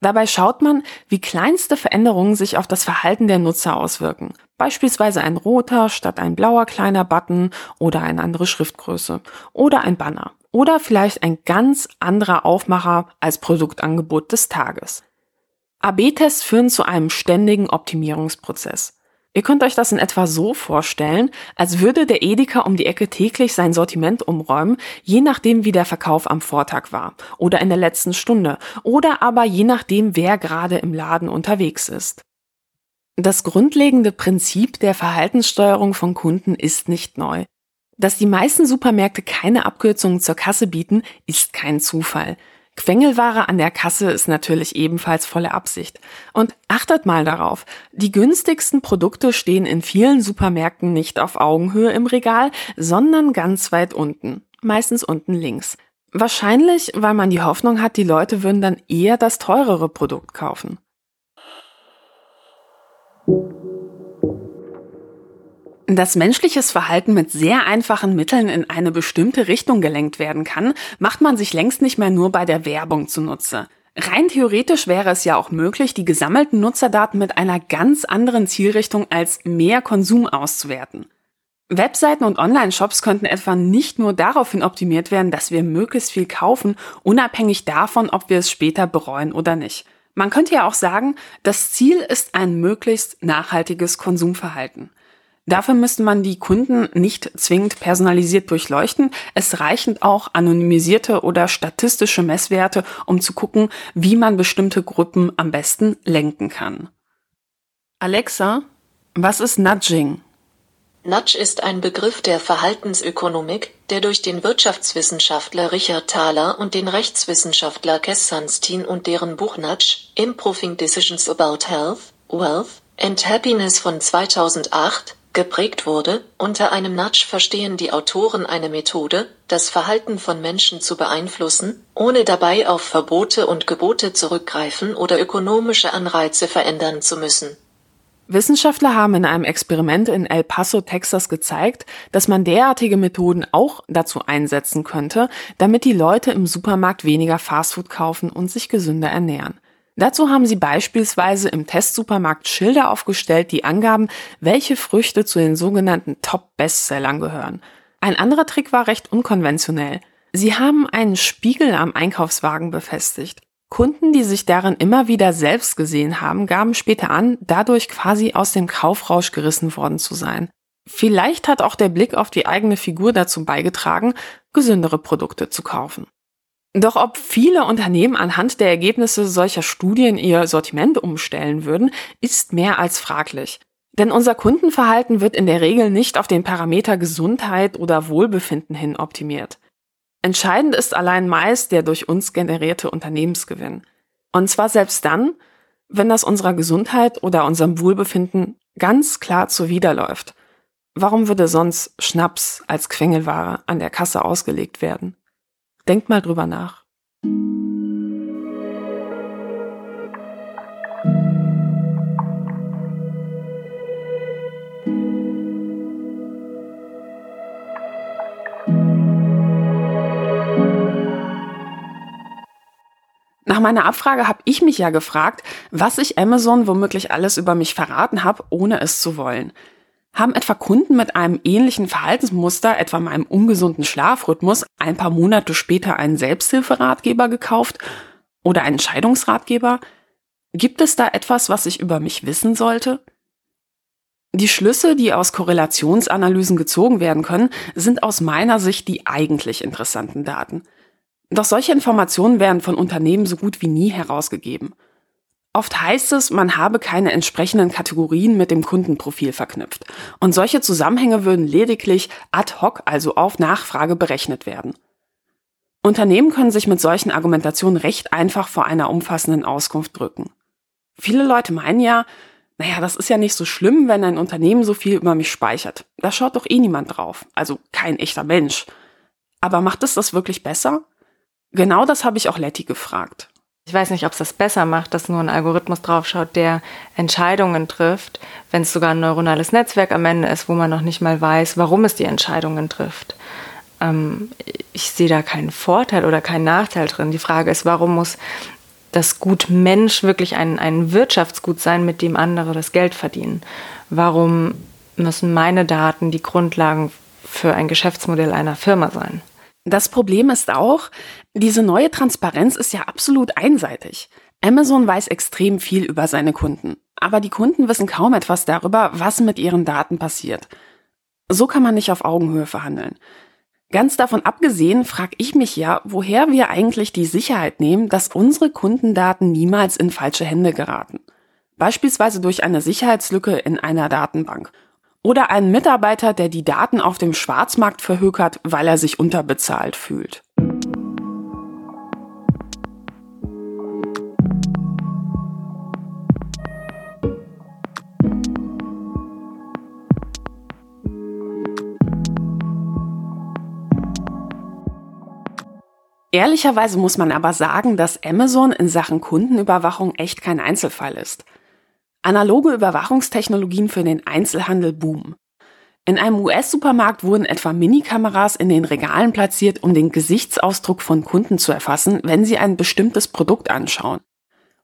Dabei schaut man, wie kleinste Veränderungen sich auf das Verhalten der Nutzer auswirken. Beispielsweise ein roter statt ein blauer kleiner Button oder eine andere Schriftgröße oder ein Banner oder vielleicht ein ganz anderer Aufmacher als Produktangebot des Tages. AB-Tests führen zu einem ständigen Optimierungsprozess. Ihr könnt euch das in etwa so vorstellen, als würde der Edeka um die Ecke täglich sein Sortiment umräumen, je nachdem wie der Verkauf am Vortag war oder in der letzten Stunde oder aber je nachdem wer gerade im Laden unterwegs ist. Das grundlegende Prinzip der Verhaltenssteuerung von Kunden ist nicht neu. Dass die meisten Supermärkte keine Abkürzungen zur Kasse bieten, ist kein Zufall. Quengelware an der Kasse ist natürlich ebenfalls volle Absicht. Und achtet mal darauf, die günstigsten Produkte stehen in vielen Supermärkten nicht auf Augenhöhe im Regal, sondern ganz weit unten, meistens unten links. Wahrscheinlich, weil man die Hoffnung hat, die Leute würden dann eher das teurere Produkt kaufen. Dass menschliches Verhalten mit sehr einfachen Mitteln in eine bestimmte Richtung gelenkt werden kann, macht man sich längst nicht mehr nur bei der Werbung zunutze. Rein theoretisch wäre es ja auch möglich, die gesammelten Nutzerdaten mit einer ganz anderen Zielrichtung als mehr Konsum auszuwerten. Webseiten und Online-Shops könnten etwa nicht nur daraufhin optimiert werden, dass wir möglichst viel kaufen, unabhängig davon, ob wir es später bereuen oder nicht. Man könnte ja auch sagen, das Ziel ist ein möglichst nachhaltiges Konsumverhalten. Dafür müsste man die Kunden nicht zwingend personalisiert durchleuchten. Es reichen auch anonymisierte oder statistische Messwerte, um zu gucken, wie man bestimmte Gruppen am besten lenken kann. Alexa, was ist Nudging? Nudge ist ein Begriff der Verhaltensökonomik, der durch den Wirtschaftswissenschaftler Richard Thaler und den Rechtswissenschaftler Kes Sunstein und deren Buch Nudge, Improving Decisions About Health, Wealth and Happiness von 2008 geprägt wurde. Unter einem Nudge verstehen die Autoren eine Methode, das Verhalten von Menschen zu beeinflussen, ohne dabei auf Verbote und Gebote zurückgreifen oder ökonomische Anreize verändern zu müssen. Wissenschaftler haben in einem Experiment in El Paso, Texas gezeigt, dass man derartige Methoden auch dazu einsetzen könnte, damit die Leute im Supermarkt weniger Fastfood kaufen und sich gesünder ernähren. Dazu haben sie beispielsweise im Testsupermarkt Schilder aufgestellt, die angaben, welche Früchte zu den sogenannten Top-Bestsellern gehören. Ein anderer Trick war recht unkonventionell. Sie haben einen Spiegel am Einkaufswagen befestigt. Kunden, die sich darin immer wieder selbst gesehen haben, gaben später an, dadurch quasi aus dem Kaufrausch gerissen worden zu sein. Vielleicht hat auch der Blick auf die eigene Figur dazu beigetragen, gesündere Produkte zu kaufen. Doch ob viele Unternehmen anhand der Ergebnisse solcher Studien ihr Sortiment umstellen würden, ist mehr als fraglich. Denn unser Kundenverhalten wird in der Regel nicht auf den Parameter Gesundheit oder Wohlbefinden hin optimiert. Entscheidend ist allein meist der durch uns generierte Unternehmensgewinn. Und zwar selbst dann, wenn das unserer Gesundheit oder unserem Wohlbefinden ganz klar zuwiderläuft. Warum würde sonst Schnaps als Quengelware an der Kasse ausgelegt werden? Denkt mal drüber nach. Nach meiner Abfrage habe ich mich ja gefragt, was ich Amazon womöglich alles über mich verraten habe, ohne es zu wollen. Haben etwa Kunden mit einem ähnlichen Verhaltensmuster, etwa meinem ungesunden Schlafrhythmus, ein paar Monate später einen Selbsthilferatgeber gekauft oder einen Scheidungsratgeber? Gibt es da etwas, was ich über mich wissen sollte? Die Schlüsse, die aus Korrelationsanalysen gezogen werden können, sind aus meiner Sicht die eigentlich interessanten Daten. Doch solche Informationen werden von Unternehmen so gut wie nie herausgegeben. Oft heißt es, man habe keine entsprechenden Kategorien mit dem Kundenprofil verknüpft. Und solche Zusammenhänge würden lediglich ad hoc, also auf Nachfrage, berechnet werden. Unternehmen können sich mit solchen Argumentationen recht einfach vor einer umfassenden Auskunft drücken. Viele Leute meinen ja, naja, das ist ja nicht so schlimm, wenn ein Unternehmen so viel über mich speichert. Da schaut doch eh niemand drauf. Also kein echter Mensch. Aber macht es das wirklich besser? Genau das habe ich auch Letty gefragt. Ich weiß nicht, ob es das besser macht, dass nur ein Algorithmus draufschaut, der Entscheidungen trifft, wenn es sogar ein neuronales Netzwerk am Ende ist, wo man noch nicht mal weiß, warum es die Entscheidungen trifft. Ähm, ich sehe da keinen Vorteil oder keinen Nachteil drin. Die Frage ist, warum muss das Gut Mensch wirklich ein, ein Wirtschaftsgut sein, mit dem andere das Geld verdienen? Warum müssen meine Daten die Grundlagen für ein Geschäftsmodell einer Firma sein? Das Problem ist auch, diese neue Transparenz ist ja absolut einseitig. Amazon weiß extrem viel über seine Kunden, aber die Kunden wissen kaum etwas darüber, was mit ihren Daten passiert. So kann man nicht auf Augenhöhe verhandeln. Ganz davon abgesehen frage ich mich ja, woher wir eigentlich die Sicherheit nehmen, dass unsere Kundendaten niemals in falsche Hände geraten. Beispielsweise durch eine Sicherheitslücke in einer Datenbank. Oder einen Mitarbeiter, der die Daten auf dem Schwarzmarkt verhökert, weil er sich unterbezahlt fühlt. Ehrlicherweise muss man aber sagen, dass Amazon in Sachen Kundenüberwachung echt kein Einzelfall ist. Analoge Überwachungstechnologien für den Einzelhandel boomen. In einem US-Supermarkt wurden etwa Minikameras in den Regalen platziert, um den Gesichtsausdruck von Kunden zu erfassen, wenn sie ein bestimmtes Produkt anschauen.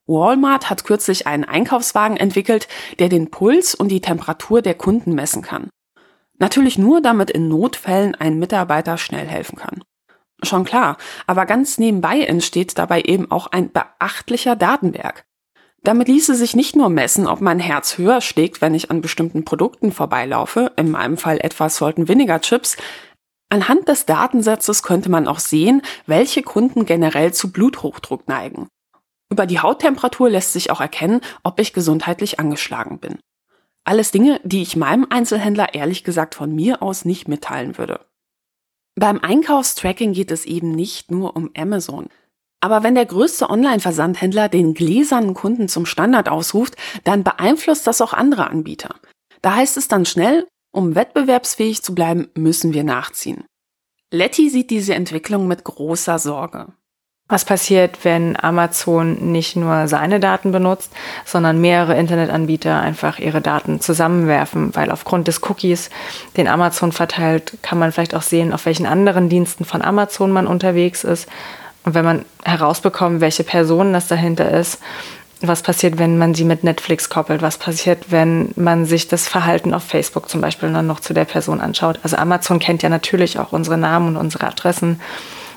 Walmart hat kürzlich einen Einkaufswagen entwickelt, der den Puls und die Temperatur der Kunden messen kann. Natürlich nur, damit in Notfällen ein Mitarbeiter schnell helfen kann. Schon klar, aber ganz nebenbei entsteht dabei eben auch ein beachtlicher Datenberg. Damit ließe sich nicht nur messen, ob mein Herz höher schlägt, wenn ich an bestimmten Produkten vorbeilaufe, in meinem Fall etwa Salton Vinegar Chips, Anhand des Datensatzes könnte man auch sehen, welche Kunden generell zu Bluthochdruck neigen. Über die Hauttemperatur lässt sich auch erkennen, ob ich gesundheitlich angeschlagen bin. Alles Dinge, die ich meinem Einzelhändler ehrlich gesagt von mir aus nicht mitteilen würde. Beim Einkaufstracking geht es eben nicht nur um Amazon. Aber wenn der größte Online-Versandhändler den gläsernen Kunden zum Standard ausruft, dann beeinflusst das auch andere Anbieter. Da heißt es dann schnell, um wettbewerbsfähig zu bleiben, müssen wir nachziehen. Letty sieht diese Entwicklung mit großer Sorge. Was passiert, wenn Amazon nicht nur seine Daten benutzt, sondern mehrere Internetanbieter einfach ihre Daten zusammenwerfen? Weil aufgrund des Cookies, den Amazon verteilt, kann man vielleicht auch sehen, auf welchen anderen Diensten von Amazon man unterwegs ist. Und wenn man herausbekommt, welche Person das dahinter ist, was passiert, wenn man sie mit Netflix koppelt? Was passiert, wenn man sich das Verhalten auf Facebook zum Beispiel dann noch zu der Person anschaut? Also Amazon kennt ja natürlich auch unsere Namen und unsere Adressen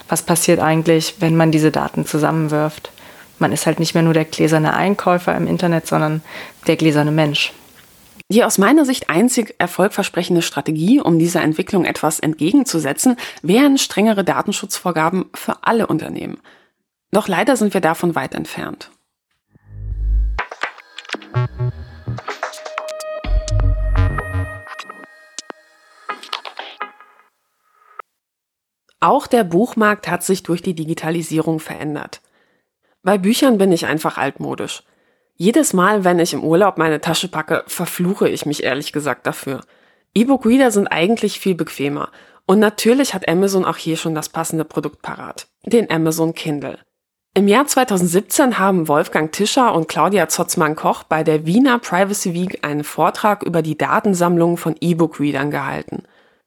was passiert eigentlich, wenn man diese Daten zusammenwirft. Man ist halt nicht mehr nur der gläserne Einkäufer im Internet, sondern der gläserne Mensch. Die aus meiner Sicht einzig erfolgversprechende Strategie, um dieser Entwicklung etwas entgegenzusetzen, wären strengere Datenschutzvorgaben für alle Unternehmen. Doch leider sind wir davon weit entfernt. Auch der Buchmarkt hat sich durch die Digitalisierung verändert. Bei Büchern bin ich einfach altmodisch. Jedes Mal, wenn ich im Urlaub meine Tasche packe, verfluche ich mich ehrlich gesagt dafür. E-Book-Reader sind eigentlich viel bequemer. Und natürlich hat Amazon auch hier schon das passende Produkt parat. Den Amazon Kindle. Im Jahr 2017 haben Wolfgang Tischer und Claudia Zotzmann-Koch bei der Wiener Privacy Week einen Vortrag über die Datensammlung von E-Book-Readern gehalten.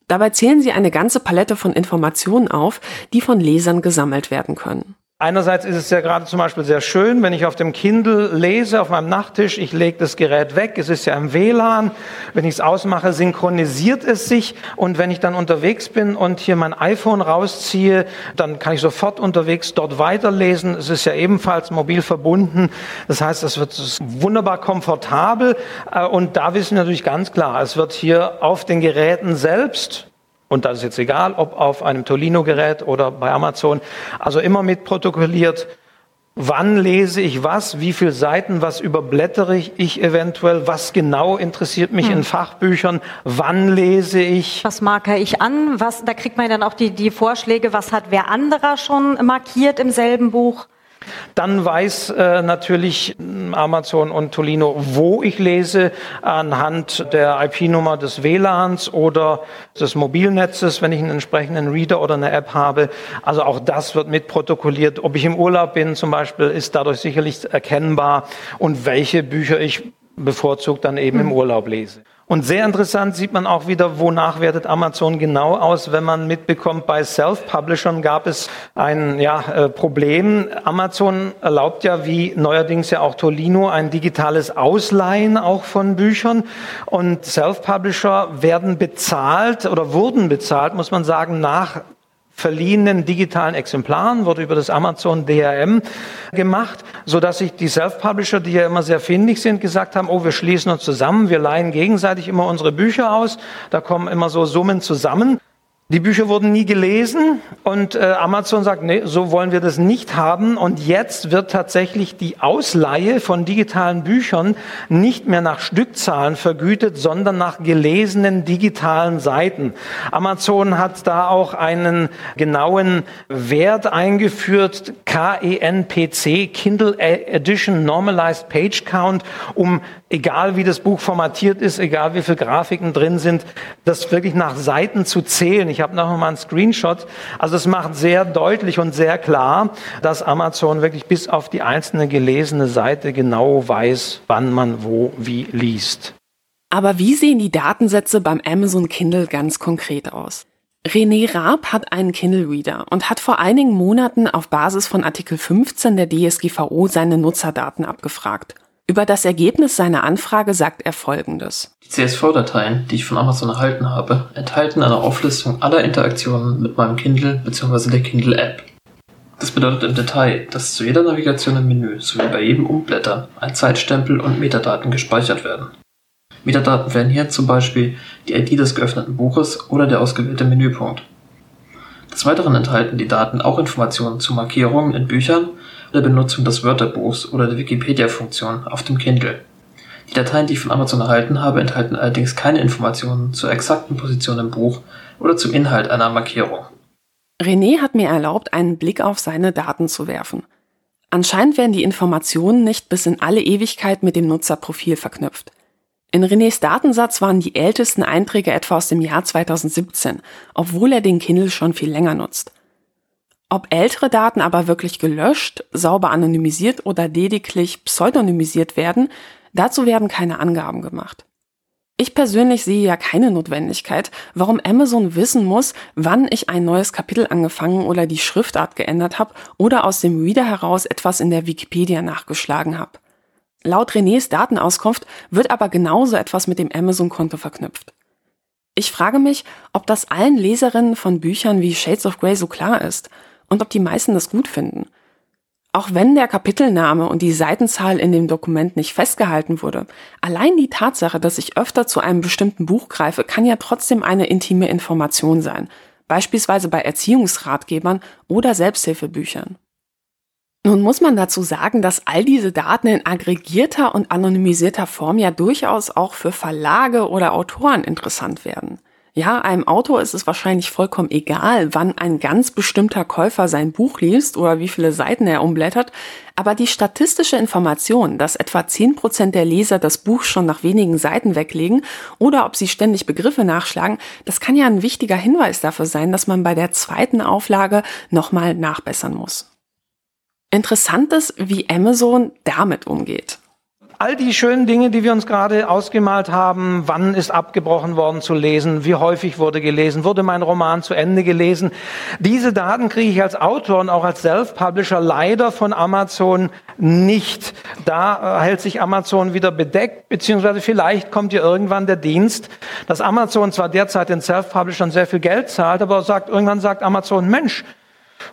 Dabei zählen sie eine ganze Palette von Informationen auf, die von Lesern gesammelt werden können. Einerseits ist es ja gerade zum Beispiel sehr schön, wenn ich auf dem Kindle lese, auf meinem Nachttisch, ich lege das Gerät weg, es ist ja im WLAN, wenn ich es ausmache, synchronisiert es sich. Und wenn ich dann unterwegs bin und hier mein iPhone rausziehe, dann kann ich sofort unterwegs dort weiterlesen. Es ist ja ebenfalls mobil verbunden, das heißt, es wird wunderbar komfortabel. Äh, und da wissen wir natürlich ganz klar, es wird hier auf den Geräten selbst und das ist jetzt egal, ob auf einem Tolino-Gerät oder bei Amazon. Also immer mit protokolliert, wann lese ich was, wie viele Seiten, was überblättere ich, eventuell, was genau interessiert mich hm. in Fachbüchern, wann lese ich. Was marke ich an? Was, da kriegt man dann auch die, die Vorschläge, was hat wer anderer schon markiert im selben Buch? Dann weiß äh, natürlich Amazon und Tolino, wo ich lese, anhand der IP-Nummer des WLANs oder des Mobilnetzes, wenn ich einen entsprechenden Reader oder eine App habe. Also auch das wird mitprotokolliert. Ob ich im Urlaub bin zum Beispiel, ist dadurch sicherlich erkennbar und welche Bücher ich bevorzugt dann eben im hm. Urlaub lese. Und sehr interessant sieht man auch wieder, wonach wertet Amazon genau aus, wenn man mitbekommt, bei Self-Publishern gab es ein ja, äh, Problem. Amazon erlaubt ja, wie neuerdings ja auch Tolino, ein digitales Ausleihen auch von Büchern. Und Self-Publisher werden bezahlt oder wurden bezahlt, muss man sagen, nach verliehenen digitalen Exemplaren, wurde über das Amazon DRM gemacht, so dass sich die Self-Publisher, die ja immer sehr findig sind, gesagt haben, oh, wir schließen uns zusammen, wir leihen gegenseitig immer unsere Bücher aus, da kommen immer so Summen zusammen. Die Bücher wurden nie gelesen und äh, Amazon sagt, nee, so wollen wir das nicht haben. Und jetzt wird tatsächlich die Ausleihe von digitalen Büchern nicht mehr nach Stückzahlen vergütet, sondern nach gelesenen digitalen Seiten. Amazon hat da auch einen genauen Wert eingeführt, KENPC, Kindle Edition Normalized Page Count, um egal wie das Buch formatiert ist, egal wie viele Grafiken drin sind, das wirklich nach Seiten zu zählen. Ich habe noch mal einen Screenshot. Also es macht sehr deutlich und sehr klar, dass Amazon wirklich bis auf die einzelne gelesene Seite genau weiß, wann man wo wie liest. Aber wie sehen die Datensätze beim Amazon Kindle ganz konkret aus? René Raab hat einen Kindle Reader und hat vor einigen Monaten auf Basis von Artikel 15 der DSGVO seine Nutzerdaten abgefragt. Über das Ergebnis seiner Anfrage sagt er Folgendes. Die CSV-Dateien, die ich von Amazon erhalten habe, enthalten eine Auflistung aller Interaktionen mit meinem Kindle bzw. der Kindle-App. Das bedeutet im Detail, dass zu jeder Navigation im Menü sowie bei jedem Umblättern ein Zeitstempel und Metadaten gespeichert werden. Metadaten wären hier zum Beispiel die ID des geöffneten Buches oder der ausgewählte Menüpunkt. Des Weiteren enthalten die Daten auch Informationen zu Markierungen in Büchern der Benutzung des Wörterbuchs oder der Wikipedia-Funktion auf dem Kindle. Die Dateien, die ich von Amazon erhalten habe, enthalten allerdings keine Informationen zur exakten Position im Buch oder zum Inhalt einer Markierung. René hat mir erlaubt, einen Blick auf seine Daten zu werfen. Anscheinend werden die Informationen nicht bis in alle Ewigkeit mit dem Nutzerprofil verknüpft. In Renés Datensatz waren die ältesten Einträge etwa aus dem Jahr 2017, obwohl er den Kindle schon viel länger nutzt. Ob ältere Daten aber wirklich gelöscht, sauber anonymisiert oder lediglich pseudonymisiert werden, dazu werden keine Angaben gemacht. Ich persönlich sehe ja keine Notwendigkeit, warum Amazon wissen muss, wann ich ein neues Kapitel angefangen oder die Schriftart geändert habe oder aus dem Reader heraus etwas in der Wikipedia nachgeschlagen habe. Laut Renés Datenauskunft wird aber genauso etwas mit dem Amazon-Konto verknüpft. Ich frage mich, ob das allen Leserinnen von Büchern wie Shades of Grey so klar ist und ob die meisten das gut finden. Auch wenn der Kapitelname und die Seitenzahl in dem Dokument nicht festgehalten wurde, allein die Tatsache, dass ich öfter zu einem bestimmten Buch greife, kann ja trotzdem eine intime Information sein, beispielsweise bei Erziehungsratgebern oder Selbsthilfebüchern. Nun muss man dazu sagen, dass all diese Daten in aggregierter und anonymisierter Form ja durchaus auch für Verlage oder Autoren interessant werden. Ja, einem Autor ist es wahrscheinlich vollkommen egal, wann ein ganz bestimmter Käufer sein Buch liest oder wie viele Seiten er umblättert, aber die statistische Information, dass etwa zehn Prozent der Leser das Buch schon nach wenigen Seiten weglegen oder ob sie ständig Begriffe nachschlagen, das kann ja ein wichtiger Hinweis dafür sein, dass man bei der zweiten Auflage nochmal nachbessern muss. Interessant ist, wie Amazon damit umgeht. All die schönen Dinge, die wir uns gerade ausgemalt haben, wann ist abgebrochen worden zu lesen, wie häufig wurde gelesen, wurde mein Roman zu Ende gelesen, diese Daten kriege ich als Autor und auch als Self-Publisher leider von Amazon nicht. Da äh, hält sich Amazon wieder bedeckt, beziehungsweise vielleicht kommt ja irgendwann der Dienst, dass Amazon zwar derzeit den Self-Publishern sehr viel Geld zahlt, aber sagt, irgendwann sagt Amazon, Mensch,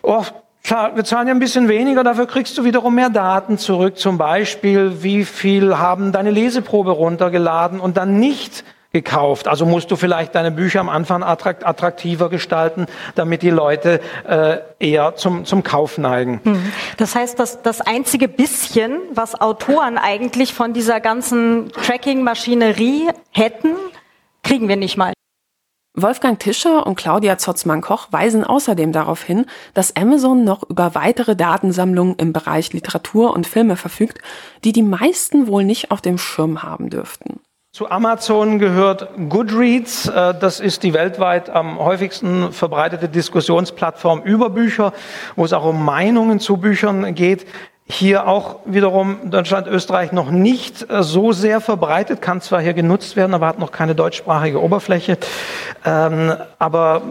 oh, Klar, wir zahlen ja ein bisschen weniger, dafür kriegst du wiederum mehr Daten zurück. Zum Beispiel, wie viel haben deine Leseprobe runtergeladen und dann nicht gekauft. Also musst du vielleicht deine Bücher am Anfang attraktiver gestalten, damit die Leute äh, eher zum, zum Kauf neigen. Hm. Das heißt, dass das einzige bisschen, was Autoren eigentlich von dieser ganzen Tracking-Maschinerie hätten, kriegen wir nicht mal. Wolfgang Tischer und Claudia Zotzmann-Koch weisen außerdem darauf hin, dass Amazon noch über weitere Datensammlungen im Bereich Literatur und Filme verfügt, die die meisten wohl nicht auf dem Schirm haben dürften. Zu Amazon gehört Goodreads. Äh, das ist die weltweit am häufigsten verbreitete Diskussionsplattform über Bücher, wo es auch um Meinungen zu Büchern geht hier auch wiederum Deutschland, Österreich noch nicht äh, so sehr verbreitet, kann zwar hier genutzt werden, aber hat noch keine deutschsprachige Oberfläche. Ähm, aber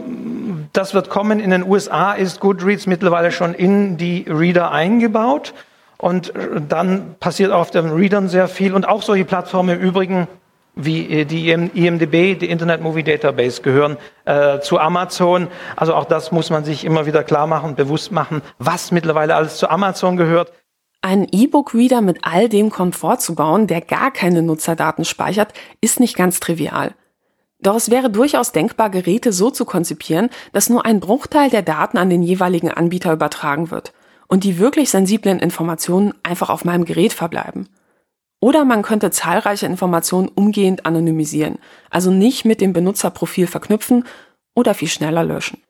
das wird kommen. In den USA ist Goodreads mittlerweile schon in die Reader eingebaut. Und äh, dann passiert auf den Readern sehr viel. Und auch solche Plattformen im Übrigen wie äh, die IMDB, die Internet Movie Database, gehören äh, zu Amazon. Also auch das muss man sich immer wieder klar machen, bewusst machen, was mittlerweile alles zu Amazon gehört. Einen E-Book-Reader mit all dem Komfort zu bauen, der gar keine Nutzerdaten speichert, ist nicht ganz trivial. Doch es wäre durchaus denkbar, Geräte so zu konzipieren, dass nur ein Bruchteil der Daten an den jeweiligen Anbieter übertragen wird und die wirklich sensiblen Informationen einfach auf meinem Gerät verbleiben. Oder man könnte zahlreiche Informationen umgehend anonymisieren, also nicht mit dem Benutzerprofil verknüpfen oder viel schneller löschen.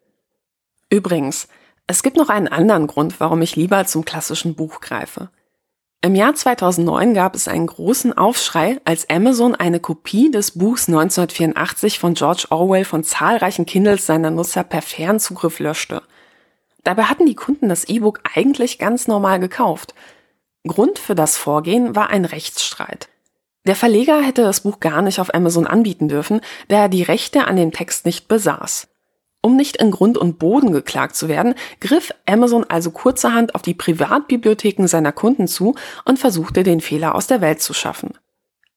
Übrigens, es gibt noch einen anderen Grund, warum ich lieber zum klassischen Buch greife. Im Jahr 2009 gab es einen großen Aufschrei, als Amazon eine Kopie des Buchs 1984 von George Orwell von zahlreichen Kindles seiner Nutzer per Fernzugriff löschte. Dabei hatten die Kunden das E-Book eigentlich ganz normal gekauft. Grund für das Vorgehen war ein Rechtsstreit. Der Verleger hätte das Buch gar nicht auf Amazon anbieten dürfen, da er die Rechte an dem Text nicht besaß. Um nicht in Grund und Boden geklagt zu werden, griff Amazon also kurzerhand auf die Privatbibliotheken seiner Kunden zu und versuchte den Fehler aus der Welt zu schaffen.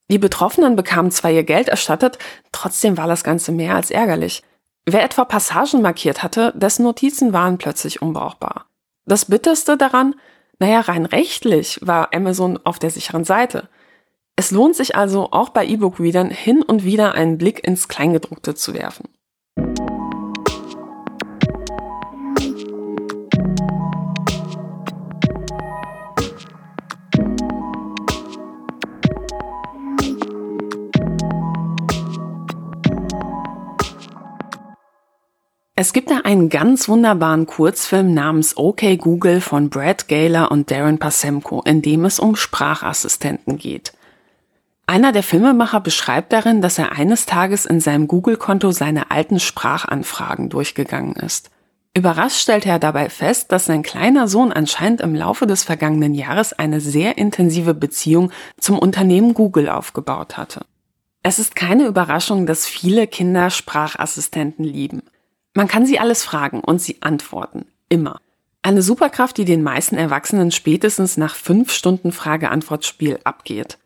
Die Betroffenen bekamen zwar ihr Geld erstattet, trotzdem war das Ganze mehr als ärgerlich. Wer etwa Passagen markiert hatte, dessen Notizen waren plötzlich unbrauchbar. Das Bitterste daran, naja, rein rechtlich war Amazon auf der sicheren Seite. Es lohnt sich also auch bei E-Book-Readern hin und wieder einen Blick ins Kleingedruckte zu werfen. Es gibt da einen ganz wunderbaren Kurzfilm namens OK Google von Brad Gaylor und Darren Pasemko, in dem es um Sprachassistenten geht. Einer der Filmemacher beschreibt darin, dass er eines Tages in seinem Google-Konto seine alten Sprachanfragen durchgegangen ist. Überrascht stellt er dabei fest, dass sein kleiner Sohn anscheinend im Laufe des vergangenen Jahres eine sehr intensive Beziehung zum Unternehmen Google aufgebaut hatte. Es ist keine Überraschung, dass viele Kinder Sprachassistenten lieben. Man kann sie alles fragen und sie antworten. Immer. Eine Superkraft, die den meisten Erwachsenen spätestens nach fünf Stunden Frage-Antwort-Spiel abgeht.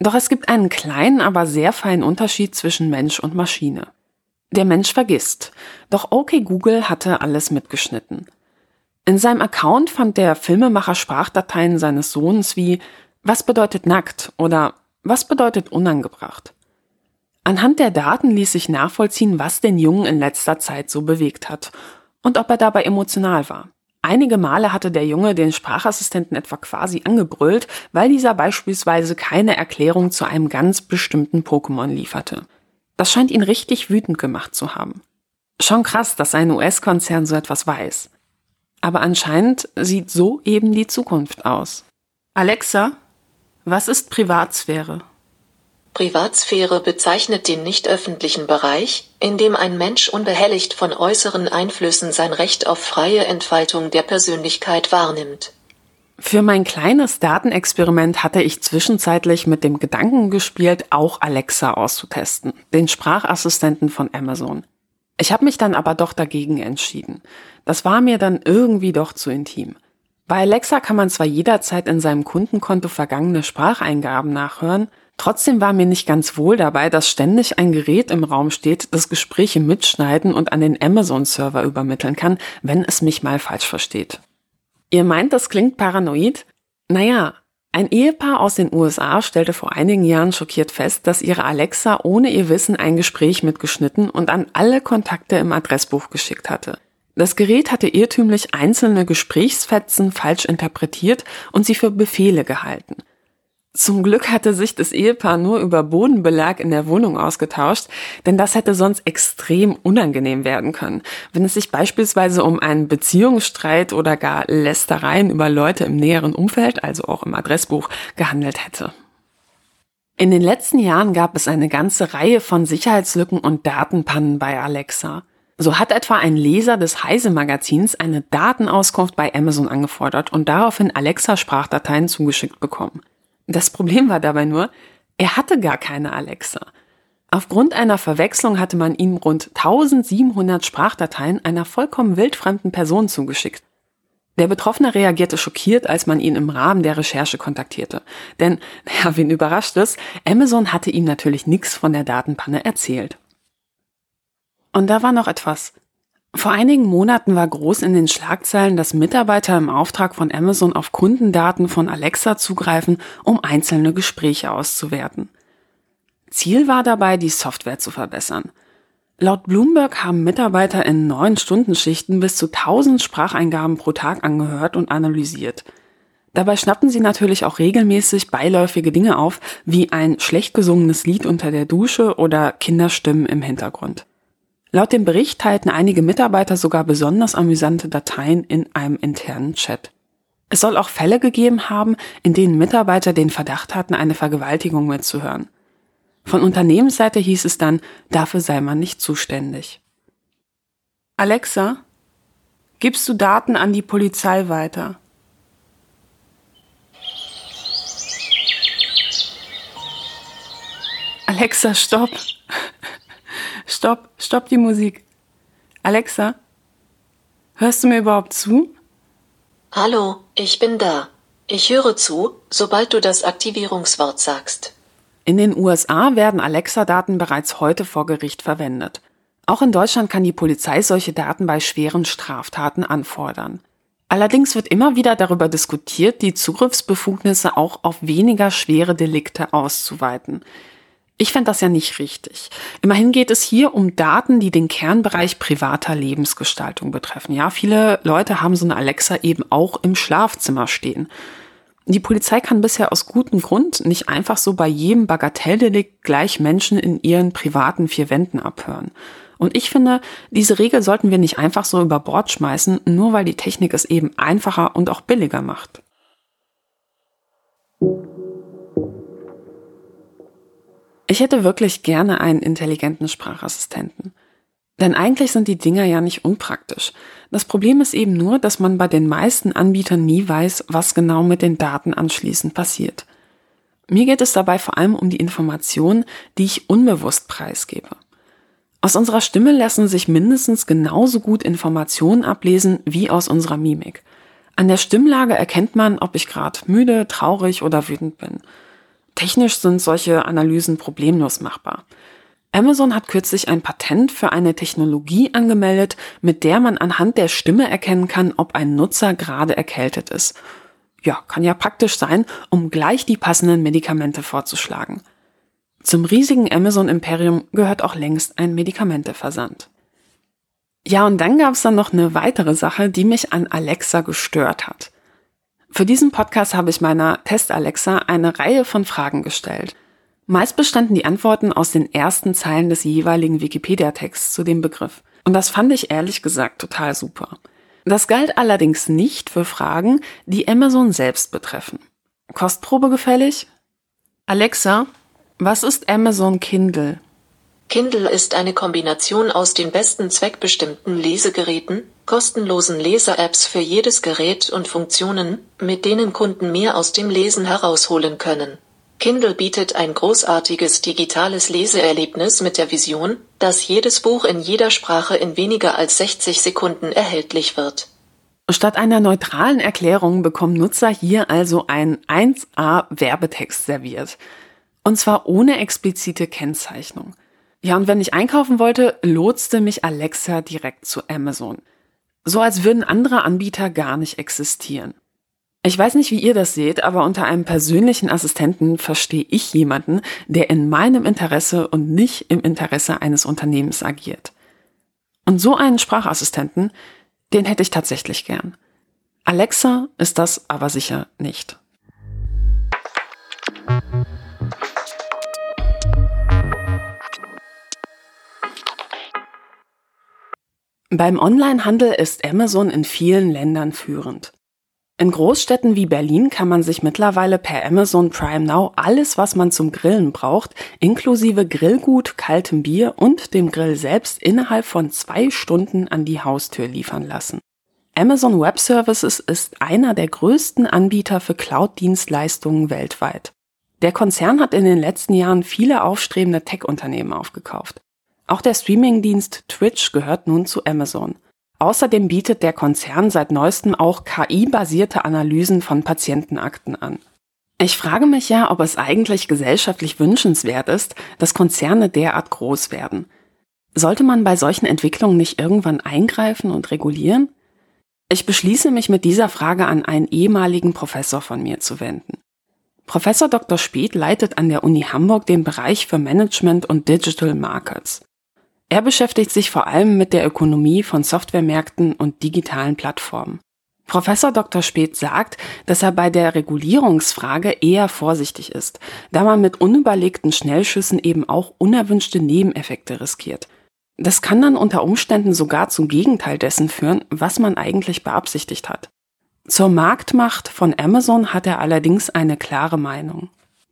Doch es gibt einen kleinen, aber sehr feinen Unterschied zwischen Mensch und Maschine. Der Mensch vergisst. Doch OK Google hatte alles mitgeschnitten. In seinem Account fand der Filmemacher Sprachdateien seines Sohnes wie Was bedeutet nackt oder Was bedeutet unangebracht. Anhand der Daten ließ sich nachvollziehen, was den Jungen in letzter Zeit so bewegt hat und ob er dabei emotional war. Einige Male hatte der Junge den Sprachassistenten etwa quasi angebrüllt, weil dieser beispielsweise keine Erklärung zu einem ganz bestimmten Pokémon lieferte. Das scheint ihn richtig wütend gemacht zu haben. Schon krass, dass ein US-Konzern so etwas weiß. Aber anscheinend sieht so eben die Zukunft aus. Alexa, was ist Privatsphäre? Privatsphäre bezeichnet den nicht öffentlichen Bereich, in dem ein Mensch unbehelligt von äußeren Einflüssen sein Recht auf freie Entfaltung der Persönlichkeit wahrnimmt. Für mein kleines Datenexperiment hatte ich zwischenzeitlich mit dem Gedanken gespielt, auch Alexa auszutesten, den Sprachassistenten von Amazon. Ich habe mich dann aber doch dagegen entschieden. Das war mir dann irgendwie doch zu intim. Bei Alexa kann man zwar jederzeit in seinem Kundenkonto vergangene Spracheingaben nachhören, trotzdem war mir nicht ganz wohl dabei, dass ständig ein Gerät im Raum steht, das Gespräche mitschneiden und an den Amazon-Server übermitteln kann, wenn es mich mal falsch versteht. Ihr meint, das klingt paranoid? Naja, ein Ehepaar aus den USA stellte vor einigen Jahren schockiert fest, dass ihre Alexa ohne ihr Wissen ein Gespräch mitgeschnitten und an alle Kontakte im Adressbuch geschickt hatte. Das Gerät hatte irrtümlich einzelne Gesprächsfetzen falsch interpretiert und sie für Befehle gehalten. Zum Glück hatte sich das Ehepaar nur über Bodenbelag in der Wohnung ausgetauscht, denn das hätte sonst extrem unangenehm werden können, wenn es sich beispielsweise um einen Beziehungsstreit oder gar Lästereien über Leute im näheren Umfeld, also auch im Adressbuch, gehandelt hätte. In den letzten Jahren gab es eine ganze Reihe von Sicherheitslücken und Datenpannen bei Alexa. So hat etwa ein Leser des Heise-Magazins eine Datenauskunft bei Amazon angefordert und daraufhin Alexa-Sprachdateien zugeschickt bekommen. Das Problem war dabei nur, er hatte gar keine Alexa. Aufgrund einer Verwechslung hatte man ihm rund 1700 Sprachdateien einer vollkommen wildfremden Person zugeschickt. Der Betroffene reagierte schockiert, als man ihn im Rahmen der Recherche kontaktierte. Denn, ja, wen überrascht es, Amazon hatte ihm natürlich nichts von der Datenpanne erzählt. Und da war noch etwas. Vor einigen Monaten war groß in den Schlagzeilen, dass Mitarbeiter im Auftrag von Amazon auf Kundendaten von Alexa zugreifen, um einzelne Gespräche auszuwerten. Ziel war dabei, die Software zu verbessern. Laut Bloomberg haben Mitarbeiter in neun Stundenschichten bis zu 1000 Spracheingaben pro Tag angehört und analysiert. Dabei schnappen sie natürlich auch regelmäßig beiläufige Dinge auf, wie ein schlecht gesungenes Lied unter der Dusche oder Kinderstimmen im Hintergrund. Laut dem Bericht teilten einige Mitarbeiter sogar besonders amüsante Dateien in einem internen Chat. Es soll auch Fälle gegeben haben, in denen Mitarbeiter den Verdacht hatten, eine Vergewaltigung mitzuhören. Von Unternehmensseite hieß es dann, dafür sei man nicht zuständig. Alexa, gibst du Daten an die Polizei weiter? Alexa, stopp! Stopp, stopp die Musik. Alexa, hörst du mir überhaupt zu? Hallo, ich bin da. Ich höre zu, sobald du das Aktivierungswort sagst. In den USA werden Alexa-Daten bereits heute vor Gericht verwendet. Auch in Deutschland kann die Polizei solche Daten bei schweren Straftaten anfordern. Allerdings wird immer wieder darüber diskutiert, die Zugriffsbefugnisse auch auf weniger schwere Delikte auszuweiten. Ich fände das ja nicht richtig. Immerhin geht es hier um Daten, die den Kernbereich privater Lebensgestaltung betreffen. Ja, viele Leute haben so eine Alexa eben auch im Schlafzimmer stehen. Die Polizei kann bisher aus gutem Grund nicht einfach so bei jedem Bagatelldelikt gleich Menschen in ihren privaten vier Wänden abhören. Und ich finde, diese Regel sollten wir nicht einfach so über Bord schmeißen, nur weil die Technik es eben einfacher und auch billiger macht. Ich hätte wirklich gerne einen intelligenten Sprachassistenten. Denn eigentlich sind die Dinger ja nicht unpraktisch. Das Problem ist eben nur, dass man bei den meisten Anbietern nie weiß, was genau mit den Daten anschließend passiert. Mir geht es dabei vor allem um die Informationen, die ich unbewusst preisgebe. Aus unserer Stimme lassen sich mindestens genauso gut Informationen ablesen wie aus unserer Mimik. An der Stimmlage erkennt man, ob ich gerade müde, traurig oder wütend bin. Technisch sind solche Analysen problemlos machbar. Amazon hat kürzlich ein Patent für eine Technologie angemeldet, mit der man anhand der Stimme erkennen kann, ob ein Nutzer gerade erkältet ist. Ja, kann ja praktisch sein, um gleich die passenden Medikamente vorzuschlagen. Zum riesigen Amazon-Imperium gehört auch längst ein Medikamenteversand. Ja, und dann gab es dann noch eine weitere Sache, die mich an Alexa gestört hat. Für diesen Podcast habe ich meiner Test Alexa eine Reihe von Fragen gestellt. Meist bestanden die Antworten aus den ersten Zeilen des jeweiligen Wikipedia-Texts zu dem Begriff. Und das fand ich ehrlich gesagt total super. Das galt allerdings nicht für Fragen, die Amazon selbst betreffen. Kostprobe gefällig? Alexa, was ist Amazon Kindle? Kindle ist eine Kombination aus den besten zweckbestimmten Lesegeräten, kostenlosen Leser-Apps für jedes Gerät und Funktionen, mit denen Kunden mehr aus dem Lesen herausholen können. Kindle bietet ein großartiges digitales Leseerlebnis mit der Vision, dass jedes Buch in jeder Sprache in weniger als 60 Sekunden erhältlich wird. Statt einer neutralen Erklärung bekommen Nutzer hier also ein 1a Werbetext serviert. Und zwar ohne explizite Kennzeichnung. Ja, und wenn ich einkaufen wollte, lotste mich Alexa direkt zu Amazon. So als würden andere Anbieter gar nicht existieren. Ich weiß nicht, wie ihr das seht, aber unter einem persönlichen Assistenten verstehe ich jemanden, der in meinem Interesse und nicht im Interesse eines Unternehmens agiert. Und so einen Sprachassistenten, den hätte ich tatsächlich gern. Alexa ist das aber sicher nicht. Beim Onlinehandel ist Amazon in vielen Ländern führend. In Großstädten wie Berlin kann man sich mittlerweile per Amazon Prime Now alles, was man zum Grillen braucht, inklusive Grillgut, kaltem Bier und dem Grill selbst innerhalb von zwei Stunden an die Haustür liefern lassen. Amazon Web Services ist einer der größten Anbieter für Cloud-Dienstleistungen weltweit. Der Konzern hat in den letzten Jahren viele aufstrebende Tech-Unternehmen aufgekauft. Auch der Streamingdienst Twitch gehört nun zu Amazon. Außerdem bietet der Konzern seit neuestem auch KI-basierte Analysen von Patientenakten an. Ich frage mich ja, ob es eigentlich gesellschaftlich wünschenswert ist, dass Konzerne derart groß werden. Sollte man bei solchen Entwicklungen nicht irgendwann eingreifen und regulieren? Ich beschließe mich mit dieser Frage an einen ehemaligen Professor von mir zu wenden. Professor Dr. Speth leitet an der Uni Hamburg den Bereich für Management und Digital Markets. Er beschäftigt sich vor allem mit der Ökonomie von Softwaremärkten und digitalen Plattformen. Professor Dr. Speth sagt, dass er bei der Regulierungsfrage eher vorsichtig ist, da man mit unüberlegten Schnellschüssen eben auch unerwünschte Nebeneffekte riskiert. Das kann dann unter Umständen sogar zum Gegenteil dessen führen, was man eigentlich beabsichtigt hat. Zur Marktmacht von Amazon hat er allerdings eine klare Meinung.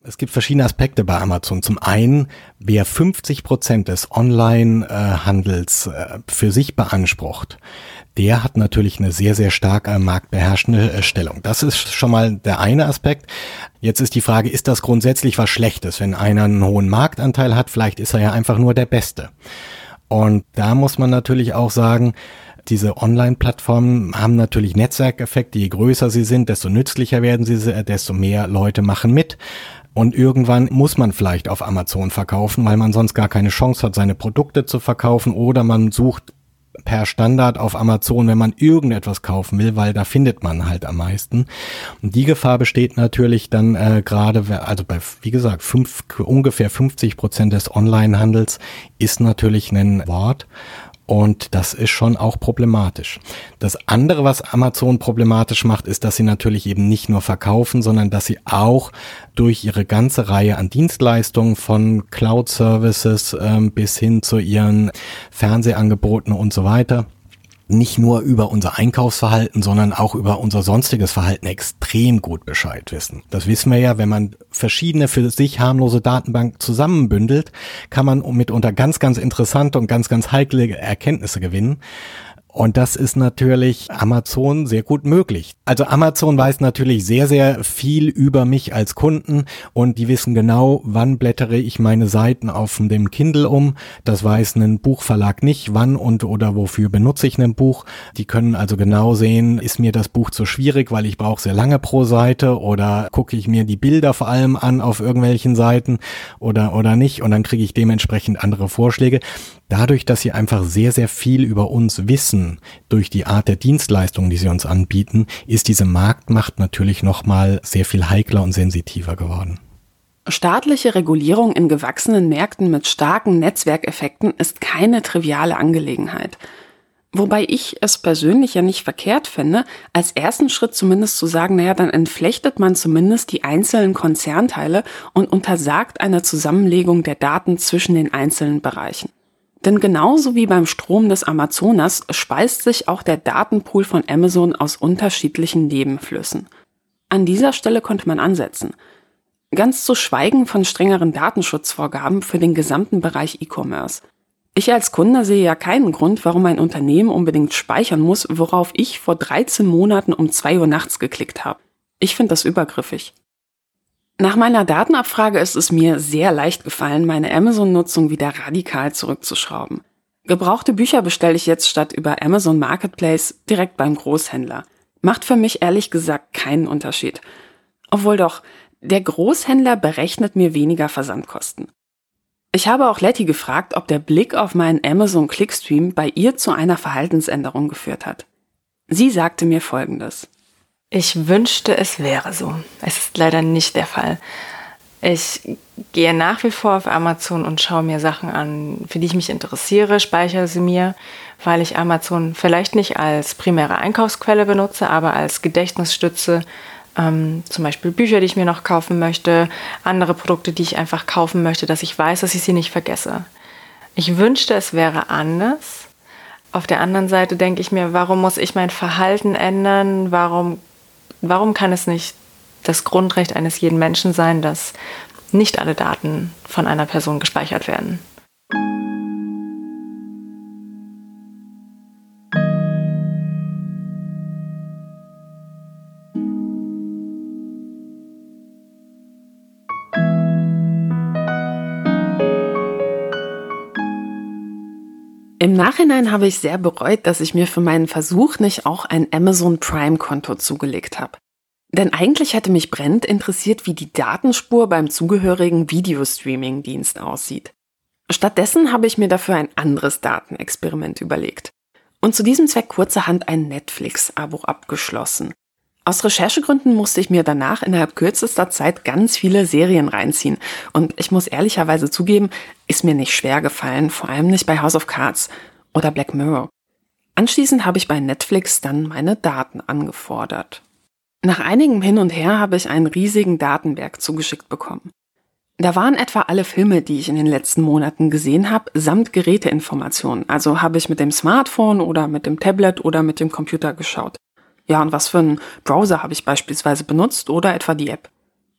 Es gibt verschiedene Aspekte bei Amazon. Zum einen, wer 50 Prozent des Online-Handels äh, für sich beansprucht, der hat natürlich eine sehr, sehr starke marktbeherrschende äh, Stellung. Das ist schon mal der eine Aspekt. Jetzt ist die Frage, ist das grundsätzlich was Schlechtes? Wenn einer einen hohen Marktanteil hat, vielleicht ist er ja einfach nur der Beste. Und da muss man natürlich auch sagen, diese Online-Plattformen haben natürlich Netzwerkeffekte. Je größer sie sind, desto nützlicher werden sie, desto mehr Leute machen mit. Und irgendwann muss man vielleicht auf Amazon verkaufen, weil man sonst gar keine Chance hat, seine Produkte zu verkaufen oder man sucht per Standard auf Amazon, wenn man irgendetwas kaufen will, weil da findet man halt am meisten. Und die Gefahr besteht natürlich dann äh, gerade, also bei, wie gesagt, fünf, ungefähr 50 Prozent des Onlinehandels ist natürlich ein Wort. Und das ist schon auch problematisch. Das andere, was Amazon problematisch macht, ist, dass sie natürlich eben nicht nur verkaufen, sondern dass sie auch durch ihre ganze Reihe an Dienstleistungen von Cloud Services ähm, bis hin zu ihren Fernsehangeboten und so weiter nicht nur über unser Einkaufsverhalten, sondern auch über unser sonstiges Verhalten extrem gut Bescheid wissen. Das wissen wir ja, wenn man verschiedene für sich harmlose Datenbanken zusammenbündelt, kann man mitunter ganz, ganz interessante und ganz, ganz heikle Erkenntnisse gewinnen. Und das ist natürlich Amazon sehr gut möglich. Also Amazon weiß natürlich sehr, sehr viel über mich als Kunden und die wissen genau, wann blättere ich meine Seiten auf dem Kindle um. Das weiß ein Buchverlag nicht, wann und oder wofür benutze ich ein Buch. Die können also genau sehen, ist mir das Buch zu schwierig, weil ich brauche sehr lange pro Seite oder gucke ich mir die Bilder vor allem an auf irgendwelchen Seiten oder, oder nicht und dann kriege ich dementsprechend andere Vorschläge. Dadurch, dass sie einfach sehr, sehr viel über uns wissen, durch die Art der Dienstleistungen, die sie uns anbieten, ist diese Marktmacht natürlich nochmal sehr viel heikler und sensitiver geworden. Staatliche Regulierung in gewachsenen Märkten mit starken Netzwerkeffekten ist keine triviale Angelegenheit. Wobei ich es persönlich ja nicht verkehrt finde, als ersten Schritt zumindest zu sagen, naja, dann entflechtet man zumindest die einzelnen Konzernteile und untersagt eine Zusammenlegung der Daten zwischen den einzelnen Bereichen. Denn genauso wie beim Strom des Amazonas speist sich auch der Datenpool von Amazon aus unterschiedlichen Nebenflüssen. An dieser Stelle konnte man ansetzen. Ganz zu schweigen von strengeren Datenschutzvorgaben für den gesamten Bereich E-Commerce. Ich als Kunde sehe ja keinen Grund, warum ein Unternehmen unbedingt speichern muss, worauf ich vor 13 Monaten um 2 Uhr nachts geklickt habe. Ich finde das übergriffig. Nach meiner Datenabfrage ist es mir sehr leicht gefallen, meine Amazon-Nutzung wieder radikal zurückzuschrauben. Gebrauchte Bücher bestelle ich jetzt statt über Amazon Marketplace direkt beim Großhändler. Macht für mich ehrlich gesagt keinen Unterschied. Obwohl doch, der Großhändler berechnet mir weniger Versandkosten. Ich habe auch Letty gefragt, ob der Blick auf meinen Amazon Clickstream bei ihr zu einer Verhaltensänderung geführt hat. Sie sagte mir Folgendes. Ich wünschte, es wäre so. Es ist leider nicht der Fall. Ich gehe nach wie vor auf Amazon und schaue mir Sachen an, für die ich mich interessiere, speichere sie mir, weil ich Amazon vielleicht nicht als primäre Einkaufsquelle benutze, aber als Gedächtnisstütze. Ähm, zum Beispiel Bücher, die ich mir noch kaufen möchte, andere Produkte, die ich einfach kaufen möchte, dass ich weiß, dass ich sie nicht vergesse. Ich wünschte, es wäre anders. Auf der anderen Seite denke ich mir, warum muss ich mein Verhalten ändern? Warum Warum kann es nicht das Grundrecht eines jeden Menschen sein, dass nicht alle Daten von einer Person gespeichert werden? Im Nachhinein habe ich sehr bereut, dass ich mir für meinen Versuch nicht auch ein Amazon Prime-Konto zugelegt habe. Denn eigentlich hätte mich brennend interessiert, wie die Datenspur beim zugehörigen Videostreaming-Dienst aussieht. Stattdessen habe ich mir dafür ein anderes Datenexperiment überlegt. Und zu diesem Zweck kurzerhand ein Netflix-Abo abgeschlossen. Aus Recherchegründen musste ich mir danach innerhalb kürzester Zeit ganz viele Serien reinziehen. Und ich muss ehrlicherweise zugeben, ist mir nicht schwer gefallen, vor allem nicht bei House of Cards oder Black Mirror. Anschließend habe ich bei Netflix dann meine Daten angefordert. Nach einigem Hin und Her habe ich einen riesigen Datenberg zugeschickt bekommen. Da waren etwa alle Filme, die ich in den letzten Monaten gesehen habe, samt Geräteinformationen. Also habe ich mit dem Smartphone oder mit dem Tablet oder mit dem Computer geschaut. Ja, und was für einen Browser habe ich beispielsweise benutzt oder etwa die App.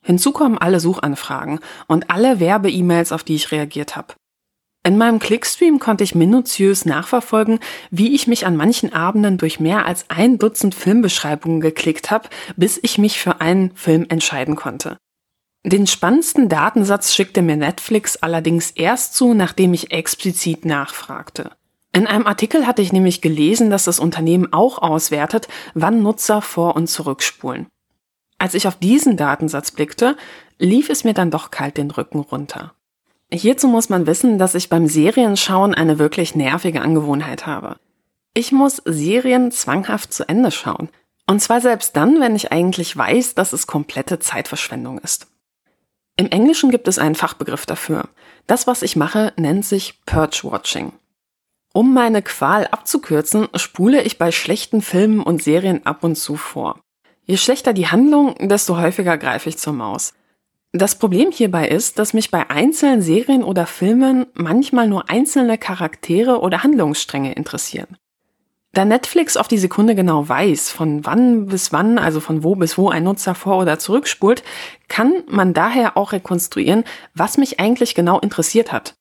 Hinzu kommen alle Suchanfragen und alle Werbe-E-Mails, auf die ich reagiert habe. In meinem Clickstream konnte ich minutiös nachverfolgen, wie ich mich an manchen Abenden durch mehr als ein Dutzend Filmbeschreibungen geklickt habe, bis ich mich für einen Film entscheiden konnte. Den spannendsten Datensatz schickte mir Netflix allerdings erst zu, nachdem ich explizit nachfragte. In einem Artikel hatte ich nämlich gelesen, dass das Unternehmen auch auswertet, wann Nutzer vor und zurückspulen. Als ich auf diesen Datensatz blickte, lief es mir dann doch kalt den Rücken runter. Hierzu muss man wissen, dass ich beim Serienschauen eine wirklich nervige Angewohnheit habe. Ich muss Serien zwanghaft zu Ende schauen. Und zwar selbst dann, wenn ich eigentlich weiß, dass es komplette Zeitverschwendung ist. Im Englischen gibt es einen Fachbegriff dafür. Das, was ich mache, nennt sich Purge Watching. Um meine Qual abzukürzen, spule ich bei schlechten Filmen und Serien ab und zu vor. Je schlechter die Handlung, desto häufiger greife ich zur Maus. Das Problem hierbei ist, dass mich bei einzelnen Serien oder Filmen manchmal nur einzelne Charaktere oder Handlungsstränge interessieren. Da Netflix auf die Sekunde genau weiß, von wann bis wann, also von wo bis wo ein Nutzer vor- oder zurückspult, kann man daher auch rekonstruieren, was mich eigentlich genau interessiert hat.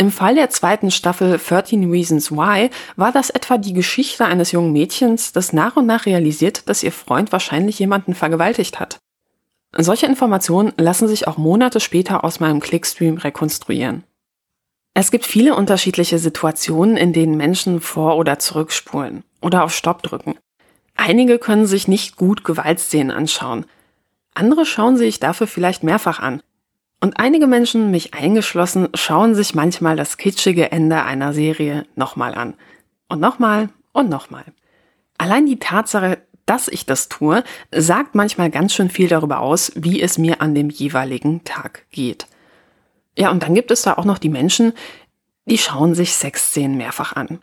Im Fall der zweiten Staffel 13 Reasons Why war das etwa die Geschichte eines jungen Mädchens, das nach und nach realisiert, dass ihr Freund wahrscheinlich jemanden vergewaltigt hat. Solche Informationen lassen sich auch Monate später aus meinem Clickstream rekonstruieren. Es gibt viele unterschiedliche Situationen, in denen Menschen vor- oder zurückspulen oder auf Stopp drücken. Einige können sich nicht gut Gewaltszenen anschauen. Andere schauen sich dafür vielleicht mehrfach an. Und einige Menschen, mich eingeschlossen, schauen sich manchmal das kitschige Ende einer Serie nochmal an. Und nochmal und nochmal. Allein die Tatsache, dass ich das tue, sagt manchmal ganz schön viel darüber aus, wie es mir an dem jeweiligen Tag geht. Ja, und dann gibt es da auch noch die Menschen, die schauen sich Sexszenen mehrfach an.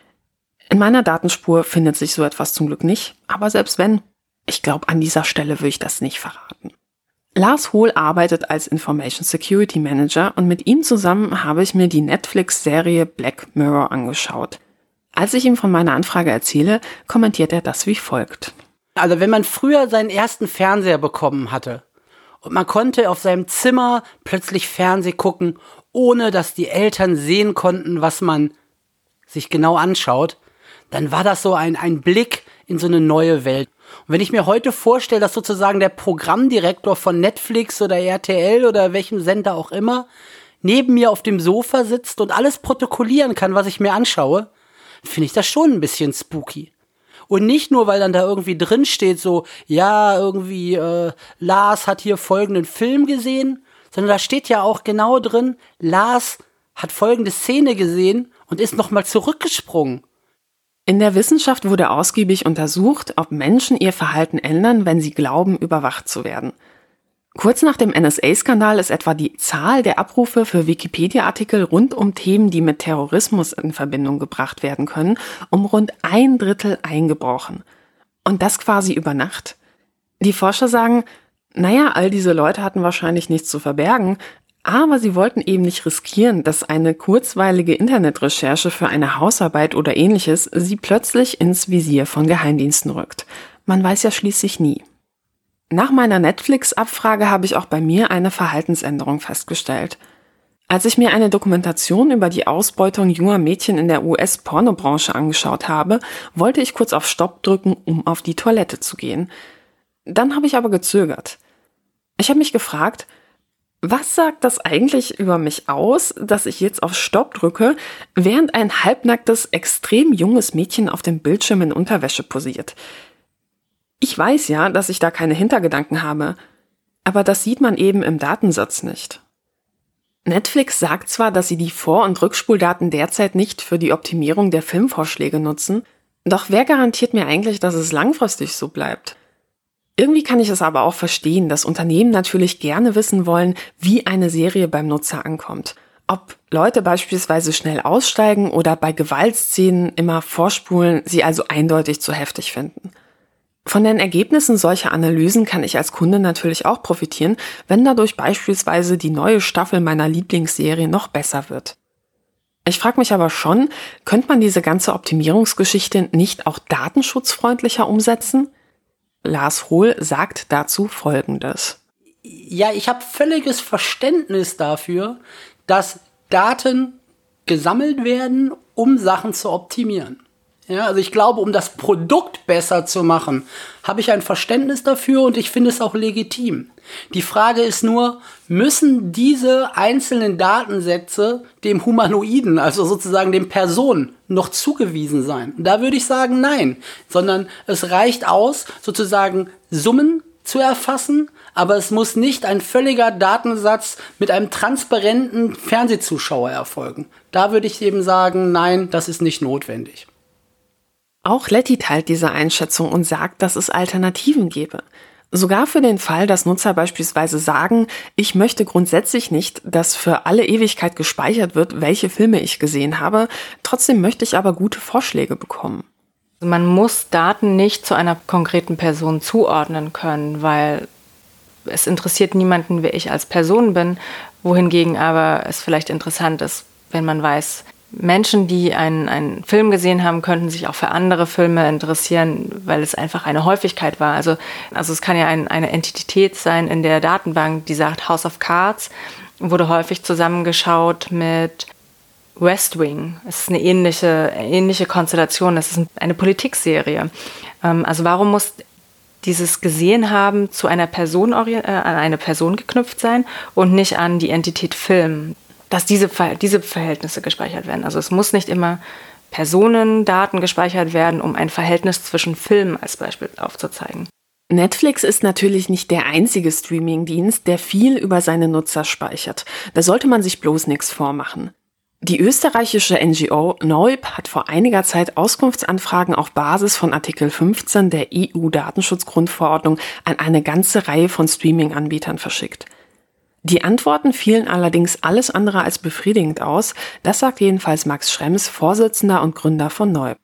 In meiner Datenspur findet sich so etwas zum Glück nicht, aber selbst wenn, ich glaube, an dieser Stelle will ich das nicht verraten. Lars Hohl arbeitet als Information Security Manager und mit ihm zusammen habe ich mir die Netflix-Serie Black Mirror angeschaut. Als ich ihm von meiner Anfrage erzähle, kommentiert er das wie folgt. Also wenn man früher seinen ersten Fernseher bekommen hatte und man konnte auf seinem Zimmer plötzlich Fernseh gucken, ohne dass die Eltern sehen konnten, was man sich genau anschaut, dann war das so ein, ein Blick in so eine neue Welt. Und wenn ich mir heute vorstelle, dass sozusagen der Programmdirektor von Netflix oder RTL oder welchem Sender auch immer neben mir auf dem Sofa sitzt und alles protokollieren kann, was ich mir anschaue, finde ich das schon ein bisschen spooky. Und nicht nur, weil dann da irgendwie drin steht, so, ja, irgendwie, äh, Lars hat hier folgenden Film gesehen, sondern da steht ja auch genau drin, Lars hat folgende Szene gesehen und ist nochmal zurückgesprungen. In der Wissenschaft wurde ausgiebig untersucht, ob Menschen ihr Verhalten ändern, wenn sie glauben, überwacht zu werden. Kurz nach dem NSA-Skandal ist etwa die Zahl der Abrufe für Wikipedia-Artikel rund um Themen, die mit Terrorismus in Verbindung gebracht werden können, um rund ein Drittel eingebrochen. Und das quasi über Nacht. Die Forscher sagen, naja, all diese Leute hatten wahrscheinlich nichts zu verbergen, aber sie wollten eben nicht riskieren, dass eine kurzweilige Internetrecherche für eine Hausarbeit oder ähnliches sie plötzlich ins Visier von Geheimdiensten rückt. Man weiß ja schließlich nie. Nach meiner Netflix-Abfrage habe ich auch bei mir eine Verhaltensänderung festgestellt. Als ich mir eine Dokumentation über die Ausbeutung junger Mädchen in der US-Pornobranche angeschaut habe, wollte ich kurz auf Stopp drücken, um auf die Toilette zu gehen. Dann habe ich aber gezögert. Ich habe mich gefragt, was sagt das eigentlich über mich aus, dass ich jetzt auf Stopp drücke, während ein halbnacktes, extrem junges Mädchen auf dem Bildschirm in Unterwäsche posiert? Ich weiß ja, dass ich da keine Hintergedanken habe, aber das sieht man eben im Datensatz nicht. Netflix sagt zwar, dass sie die Vor- und Rückspuldaten derzeit nicht für die Optimierung der Filmvorschläge nutzen, doch wer garantiert mir eigentlich, dass es langfristig so bleibt? Irgendwie kann ich es aber auch verstehen, dass Unternehmen natürlich gerne wissen wollen, wie eine Serie beim Nutzer ankommt. Ob Leute beispielsweise schnell aussteigen oder bei Gewaltszenen immer vorspulen, sie also eindeutig zu heftig finden. Von den Ergebnissen solcher Analysen kann ich als Kunde natürlich auch profitieren, wenn dadurch beispielsweise die neue Staffel meiner Lieblingsserie noch besser wird. Ich frage mich aber schon, könnte man diese ganze Optimierungsgeschichte nicht auch datenschutzfreundlicher umsetzen? Lars Hohl sagt dazu Folgendes. Ja, ich habe völliges Verständnis dafür, dass Daten gesammelt werden, um Sachen zu optimieren. Ja, also ich glaube, um das Produkt besser zu machen, habe ich ein Verständnis dafür und ich finde es auch legitim. Die Frage ist nur, müssen diese einzelnen Datensätze dem Humanoiden, also sozusagen dem Person, noch zugewiesen sein? Da würde ich sagen, nein, sondern es reicht aus, sozusagen Summen zu erfassen, aber es muss nicht ein völliger Datensatz mit einem transparenten Fernsehzuschauer erfolgen. Da würde ich eben sagen, nein, das ist nicht notwendig. Auch Letty teilt diese Einschätzung und sagt, dass es Alternativen gäbe. Sogar für den Fall, dass Nutzer beispielsweise sagen, ich möchte grundsätzlich nicht, dass für alle Ewigkeit gespeichert wird, welche Filme ich gesehen habe, trotzdem möchte ich aber gute Vorschläge bekommen. Man muss Daten nicht zu einer konkreten Person zuordnen können, weil es interessiert niemanden, wer ich als Person bin, wohingegen aber es vielleicht interessant ist, wenn man weiß, Menschen, die einen, einen Film gesehen haben, könnten sich auch für andere Filme interessieren, weil es einfach eine Häufigkeit war. Also, also es kann ja ein, eine Entität sein in der Datenbank, die sagt House of Cards, wurde häufig zusammengeschaut mit West Wing. Es ist eine ähnliche, ähnliche Konstellation. Es ist eine Politikserie. Ähm, also warum muss dieses gesehen haben zu einer Person, äh, an eine Person geknüpft sein und nicht an die Entität Film? Dass diese, diese Verhältnisse gespeichert werden. Also es muss nicht immer Personendaten gespeichert werden, um ein Verhältnis zwischen Filmen als Beispiel aufzuzeigen. Netflix ist natürlich nicht der einzige Streamingdienst, der viel über seine Nutzer speichert. Da sollte man sich bloß nichts vormachen. Die österreichische NGO Neub hat vor einiger Zeit Auskunftsanfragen auf Basis von Artikel 15 der EU-Datenschutzgrundverordnung an eine ganze Reihe von Streaming-Anbietern verschickt. Die Antworten fielen allerdings alles andere als befriedigend aus. Das sagt jedenfalls Max Schrems, Vorsitzender und Gründer von Neub.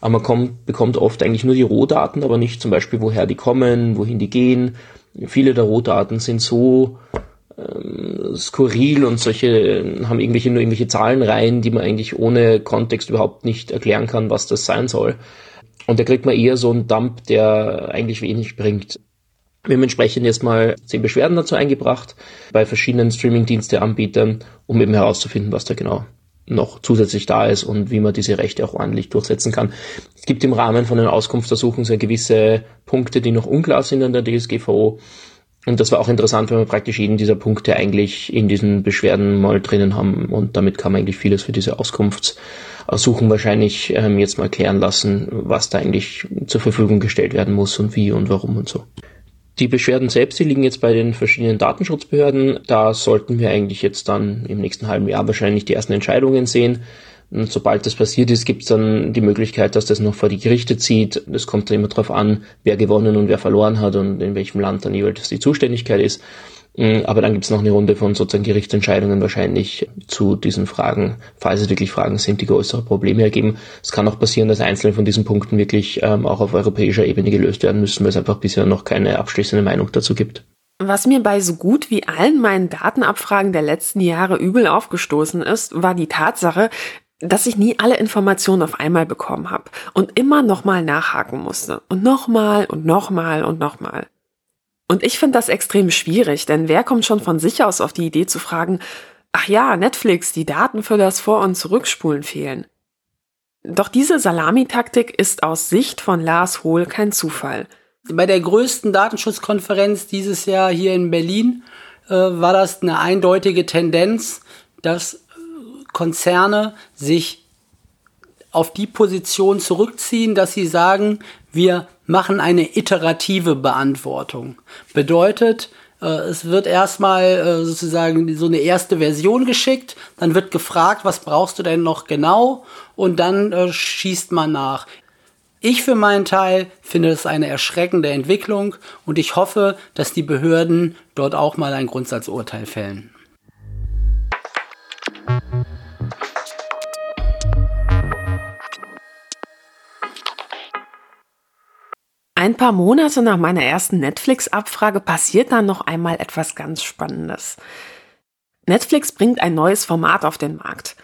Aber man kommt, bekommt oft eigentlich nur die Rohdaten, aber nicht zum Beispiel, woher die kommen, wohin die gehen. Viele der Rohdaten sind so ähm, skurril und solche haben irgendwelche nur irgendwelche Zahlenreihen, die man eigentlich ohne Kontext überhaupt nicht erklären kann, was das sein soll. Und da kriegt man eher so einen Dump, der eigentlich wenig bringt. Wir haben entsprechend jetzt mal zehn Beschwerden dazu eingebracht bei verschiedenen Streaming-Dienste-Anbietern, um eben herauszufinden, was da genau noch zusätzlich da ist und wie man diese Rechte auch ordentlich durchsetzen kann. Es gibt im Rahmen von den Auskunftsersuchen sehr gewisse Punkte, die noch unklar sind an der DSGVO. Und das war auch interessant, wenn wir praktisch jeden dieser Punkte eigentlich in diesen Beschwerden mal drinnen haben. Und damit kann man eigentlich vieles für diese Auskunftsersuchen wahrscheinlich ähm, jetzt mal klären lassen, was da eigentlich zur Verfügung gestellt werden muss und wie und warum und so. Die Beschwerden selbst, die liegen jetzt bei den verschiedenen Datenschutzbehörden. Da sollten wir eigentlich jetzt dann im nächsten halben Jahr wahrscheinlich die ersten Entscheidungen sehen. Und sobald das passiert ist, gibt es dann die Möglichkeit, dass das noch vor die Gerichte zieht. Es kommt dann immer darauf an, wer gewonnen und wer verloren hat und in welchem Land dann jeweils die Zuständigkeit ist. Mm, aber dann gibt es noch eine Runde von sozusagen Gerichtsentscheidungen wahrscheinlich zu diesen Fragen, falls es wirklich Fragen sind, die größere Probleme ergeben. Es kann auch passieren, dass einzelne von diesen Punkten wirklich ähm, auch auf europäischer Ebene gelöst werden müssen, weil es einfach bisher noch keine abschließende Meinung dazu gibt. Was mir bei so gut wie allen meinen Datenabfragen der letzten Jahre übel aufgestoßen ist, war die Tatsache, dass ich nie alle Informationen auf einmal bekommen habe und immer nochmal nachhaken musste und nochmal und nochmal und nochmal. Und ich finde das extrem schwierig, denn wer kommt schon von sich aus auf die Idee zu fragen, ach ja, Netflix, die Daten für das Vor- und Zurückspulen fehlen. Doch diese Salamitaktik ist aus Sicht von Lars Hohl kein Zufall. Bei der größten Datenschutzkonferenz dieses Jahr hier in Berlin äh, war das eine eindeutige Tendenz, dass äh, Konzerne sich auf die Position zurückziehen, dass sie sagen, wir machen eine iterative Beantwortung. Bedeutet, äh, es wird erstmal äh, sozusagen so eine erste Version geschickt, dann wird gefragt, was brauchst du denn noch genau und dann äh, schießt man nach. Ich für meinen Teil finde es eine erschreckende Entwicklung und ich hoffe, dass die Behörden dort auch mal ein Grundsatzurteil fällen. Ein paar Monate nach meiner ersten Netflix-Abfrage passiert dann noch einmal etwas ganz Spannendes. Netflix bringt ein neues Format auf den Markt.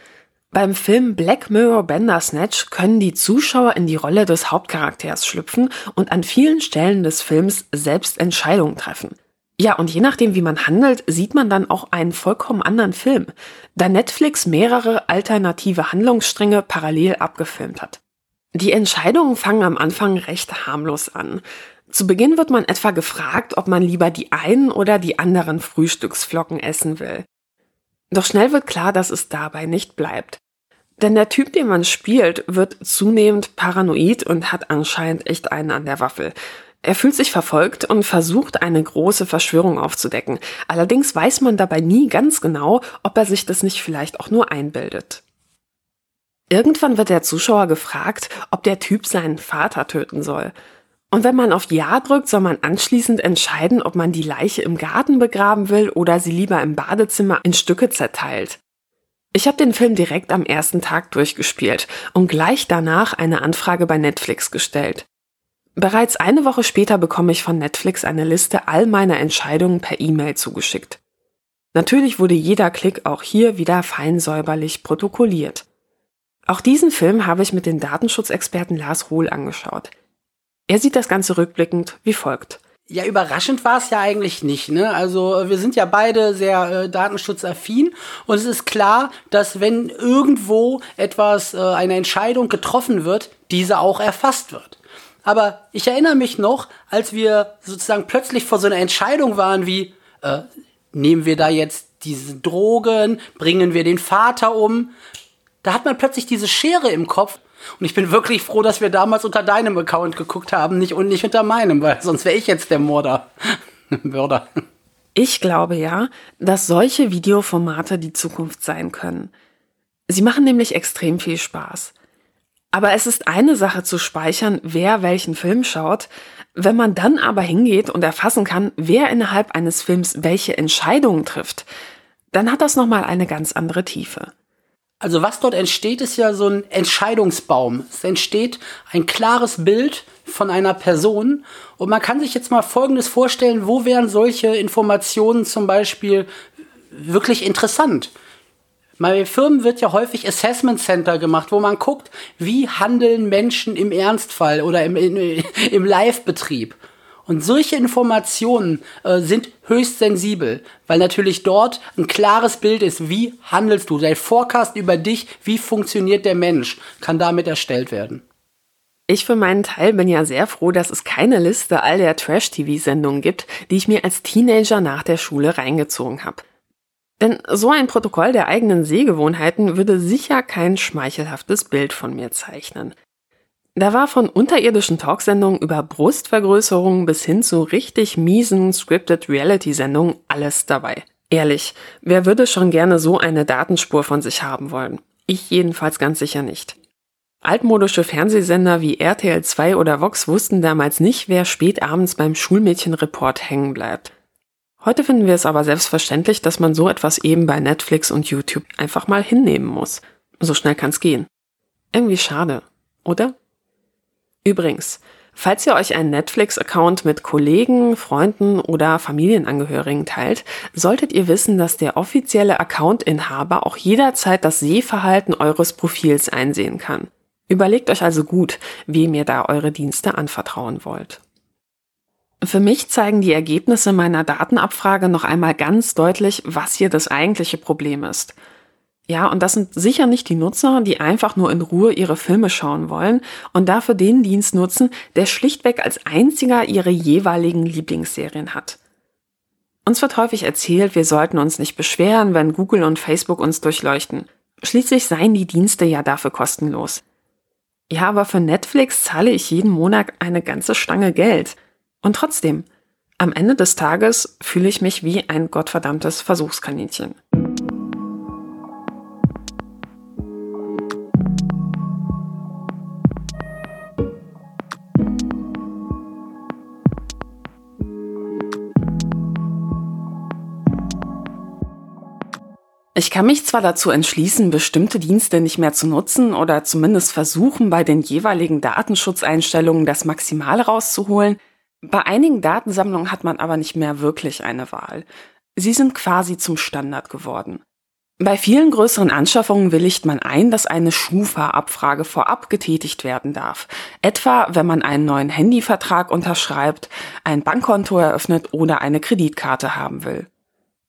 Beim Film Black Mirror Bandersnatch können die Zuschauer in die Rolle des Hauptcharakters schlüpfen und an vielen Stellen des Films selbst Entscheidungen treffen. Ja, und je nachdem, wie man handelt, sieht man dann auch einen vollkommen anderen Film, da Netflix mehrere alternative Handlungsstränge parallel abgefilmt hat. Die Entscheidungen fangen am Anfang recht harmlos an. Zu Beginn wird man etwa gefragt, ob man lieber die einen oder die anderen Frühstücksflocken essen will. Doch schnell wird klar, dass es dabei nicht bleibt. Denn der Typ, den man spielt, wird zunehmend paranoid und hat anscheinend echt einen an der Waffel. Er fühlt sich verfolgt und versucht, eine große Verschwörung aufzudecken. Allerdings weiß man dabei nie ganz genau, ob er sich das nicht vielleicht auch nur einbildet. Irgendwann wird der Zuschauer gefragt, ob der Typ seinen Vater töten soll. Und wenn man auf Ja drückt, soll man anschließend entscheiden, ob man die Leiche im Garten begraben will oder sie lieber im Badezimmer in Stücke zerteilt. Ich habe den Film direkt am ersten Tag durchgespielt und gleich danach eine Anfrage bei Netflix gestellt. Bereits eine Woche später bekomme ich von Netflix eine Liste all meiner Entscheidungen per E-Mail zugeschickt. Natürlich wurde jeder Klick auch hier wieder fein säuberlich protokolliert. Auch diesen Film habe ich mit dem Datenschutzexperten Lars Hohl angeschaut. Er sieht das Ganze rückblickend wie folgt. Ja, überraschend war es ja eigentlich nicht. Ne? Also wir sind ja beide sehr äh, datenschutzaffin und es ist klar, dass wenn irgendwo etwas, äh, eine Entscheidung getroffen wird, diese auch erfasst wird. Aber ich erinnere mich noch, als wir sozusagen plötzlich vor so einer Entscheidung waren wie, äh, nehmen wir da jetzt diese Drogen, bringen wir den Vater um, da hat man plötzlich diese Schere im Kopf. Und ich bin wirklich froh, dass wir damals unter deinem Account geguckt haben, nicht und nicht unter meinem, weil sonst wäre ich jetzt der Mörder. Mörder. Ich glaube ja, dass solche Videoformate die Zukunft sein können. Sie machen nämlich extrem viel Spaß. Aber es ist eine Sache zu speichern, wer welchen Film schaut. Wenn man dann aber hingeht und erfassen kann, wer innerhalb eines Films welche Entscheidungen trifft, dann hat das nochmal eine ganz andere Tiefe. Also was dort entsteht, ist ja so ein Entscheidungsbaum. Es entsteht ein klares Bild von einer Person und man kann sich jetzt mal Folgendes vorstellen, wo wären solche Informationen zum Beispiel wirklich interessant? Bei Firmen wird ja häufig Assessment Center gemacht, wo man guckt, wie handeln Menschen im Ernstfall oder im, im Live-Betrieb. Und solche Informationen äh, sind höchst sensibel, weil natürlich dort ein klares Bild ist, wie handelst du. Dein Forecast über dich, wie funktioniert der Mensch, kann damit erstellt werden. Ich für meinen Teil bin ja sehr froh, dass es keine Liste all der Trash-TV-Sendungen gibt, die ich mir als Teenager nach der Schule reingezogen habe. Denn so ein Protokoll der eigenen Sehgewohnheiten würde sicher kein schmeichelhaftes Bild von mir zeichnen. Da war von unterirdischen Talksendungen über Brustvergrößerungen bis hin zu richtig miesen scripted Reality-Sendungen alles dabei. Ehrlich, wer würde schon gerne so eine Datenspur von sich haben wollen? Ich jedenfalls ganz sicher nicht. Altmodische Fernsehsender wie RTL 2 oder Vox wussten damals nicht, wer spät abends beim Schulmädchenreport hängen bleibt. Heute finden wir es aber selbstverständlich, dass man so etwas eben bei Netflix und YouTube einfach mal hinnehmen muss. So schnell kann's gehen. Irgendwie schade, oder? Übrigens, falls ihr euch einen Netflix-Account mit Kollegen, Freunden oder Familienangehörigen teilt, solltet ihr wissen, dass der offizielle Account-Inhaber auch jederzeit das Sehverhalten eures Profils einsehen kann. Überlegt euch also gut, wem ihr da eure Dienste anvertrauen wollt. Für mich zeigen die Ergebnisse meiner Datenabfrage noch einmal ganz deutlich, was hier das eigentliche Problem ist. Ja, und das sind sicher nicht die Nutzer, die einfach nur in Ruhe ihre Filme schauen wollen und dafür den Dienst nutzen, der schlichtweg als einziger ihre jeweiligen Lieblingsserien hat. Uns wird häufig erzählt, wir sollten uns nicht beschweren, wenn Google und Facebook uns durchleuchten. Schließlich seien die Dienste ja dafür kostenlos. Ja, aber für Netflix zahle ich jeden Monat eine ganze Stange Geld. Und trotzdem, am Ende des Tages fühle ich mich wie ein gottverdammtes Versuchskaninchen. Ich kann mich zwar dazu entschließen, bestimmte Dienste nicht mehr zu nutzen oder zumindest versuchen, bei den jeweiligen Datenschutzeinstellungen das Maximale rauszuholen. Bei einigen Datensammlungen hat man aber nicht mehr wirklich eine Wahl. Sie sind quasi zum Standard geworden. Bei vielen größeren Anschaffungen willigt man ein, dass eine Schufa-Abfrage vorab getätigt werden darf. Etwa, wenn man einen neuen Handyvertrag unterschreibt, ein Bankkonto eröffnet oder eine Kreditkarte haben will.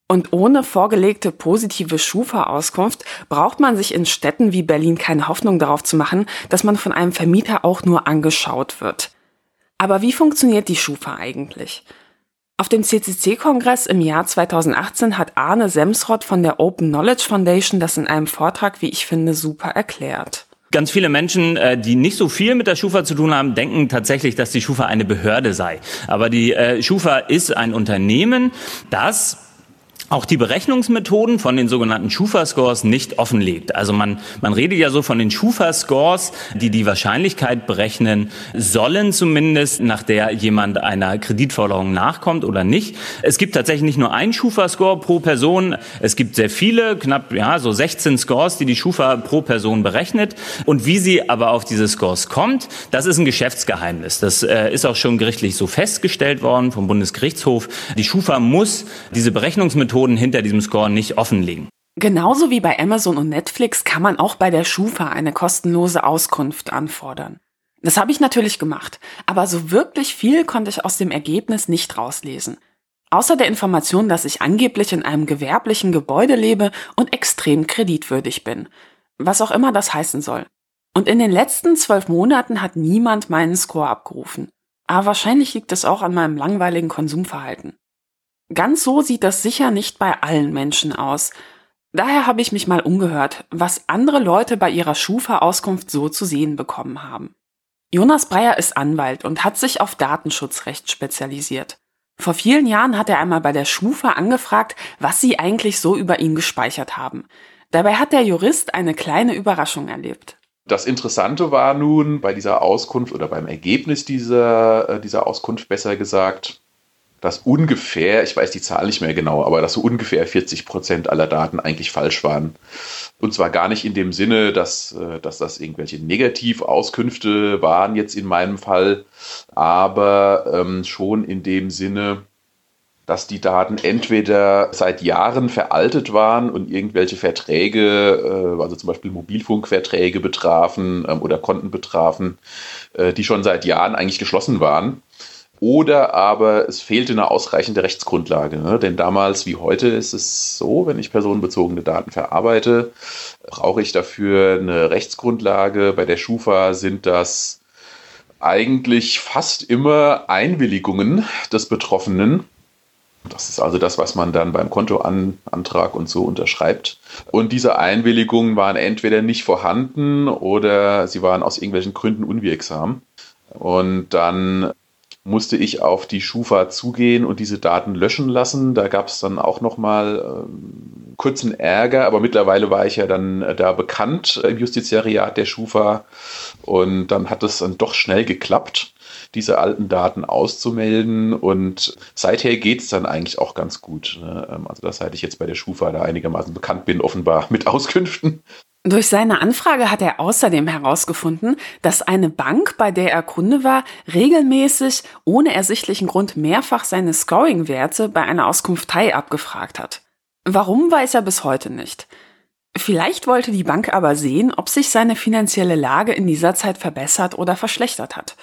Und ohne vorgelegte positive Schufa-Auskunft braucht man sich in Städten wie Berlin keine Hoffnung darauf zu machen, dass man von einem Vermieter auch nur angeschaut wird. Aber wie funktioniert die Schufa eigentlich? Auf dem CCC-Kongress im Jahr 2018 hat Arne Semsrott von der Open Knowledge Foundation das in einem Vortrag, wie ich finde, super erklärt. Ganz viele Menschen, äh, die nicht so viel mit der Schufa zu tun haben, denken tatsächlich, dass die Schufa eine Behörde sei. Aber die äh, Schufa ist ein Unternehmen, das auch die Berechnungsmethoden von den sogenannten Schufa-Scores nicht offenlegt. Also man, man redet ja so von den Schufa-Scores, die die Wahrscheinlichkeit berechnen sollen zumindest, nach der jemand einer Kreditforderung nachkommt oder nicht. Es gibt tatsächlich nicht nur ein Schufa-Score pro Person, es gibt sehr viele, knapp ja so 16 Scores, die die Schufa pro Person berechnet. Und wie sie aber auf diese Scores kommt, das ist ein Geschäftsgeheimnis. Das äh, ist auch schon gerichtlich so festgestellt worden vom Bundesgerichtshof. Die Schufa muss diese Berechnungsmethoden Methoden hinter diesem Score nicht offenlegen. Genauso wie bei Amazon und Netflix kann man auch bei der Schufa eine kostenlose Auskunft anfordern. Das habe ich natürlich gemacht, aber so wirklich viel konnte ich aus dem Ergebnis nicht rauslesen. Außer der Information, dass ich angeblich in einem gewerblichen Gebäude lebe und extrem kreditwürdig bin. Was auch immer das heißen soll. Und in den letzten zwölf Monaten hat niemand meinen Score abgerufen. Aber wahrscheinlich liegt es auch an meinem langweiligen Konsumverhalten. Ganz so sieht das sicher nicht bei allen Menschen aus. Daher habe ich mich mal umgehört, was andere Leute bei ihrer Schufa-Auskunft so zu sehen bekommen haben. Jonas Breyer ist Anwalt und hat sich auf Datenschutzrecht spezialisiert. Vor vielen Jahren hat er einmal bei der Schufa angefragt, was sie eigentlich so über ihn gespeichert haben. Dabei hat der Jurist eine kleine Überraschung erlebt. Das Interessante war nun bei dieser Auskunft oder beim Ergebnis dieser, äh, dieser Auskunft besser gesagt, dass ungefähr, ich weiß die Zahl nicht mehr genau, aber dass so ungefähr 40 Prozent aller Daten eigentlich falsch waren. Und zwar gar nicht in dem Sinne, dass, äh, dass das irgendwelche Negativauskünfte waren jetzt in meinem Fall, aber ähm, schon in dem Sinne, dass die Daten entweder seit Jahren veraltet waren und irgendwelche Verträge, äh, also zum Beispiel Mobilfunkverträge betrafen ähm, oder Konten betrafen, äh, die schon seit Jahren eigentlich geschlossen waren oder aber es fehlte eine ausreichende Rechtsgrundlage. Ne? Denn damals wie heute ist es so, wenn ich personenbezogene Daten verarbeite, brauche ich dafür eine Rechtsgrundlage. Bei der Schufa sind das eigentlich fast immer Einwilligungen des Betroffenen. Das ist also das, was man dann beim Kontoantrag und so unterschreibt. Und diese Einwilligungen waren entweder nicht vorhanden oder sie waren aus irgendwelchen Gründen unwirksam. Und dann musste ich auf die Schufa zugehen und diese Daten löschen lassen. Da gab es dann auch nochmal ähm, kurzen Ärger, aber mittlerweile war ich ja dann äh, da bekannt im Justiziariat der Schufa und dann hat es dann doch schnell geklappt, diese alten Daten auszumelden und seither geht es dann eigentlich auch ganz gut. Ne? Ähm, also das seit ich jetzt bei der Schufa da einigermaßen bekannt bin, offenbar mit Auskünften. Durch seine Anfrage hat er außerdem herausgefunden, dass eine Bank, bei der er Kunde war, regelmäßig ohne ersichtlichen Grund mehrfach seine Scoring-Werte bei einer Auskunftei abgefragt hat. Warum weiß er bis heute nicht. Vielleicht wollte die Bank aber sehen, ob sich seine finanzielle Lage in dieser Zeit verbessert oder verschlechtert hat.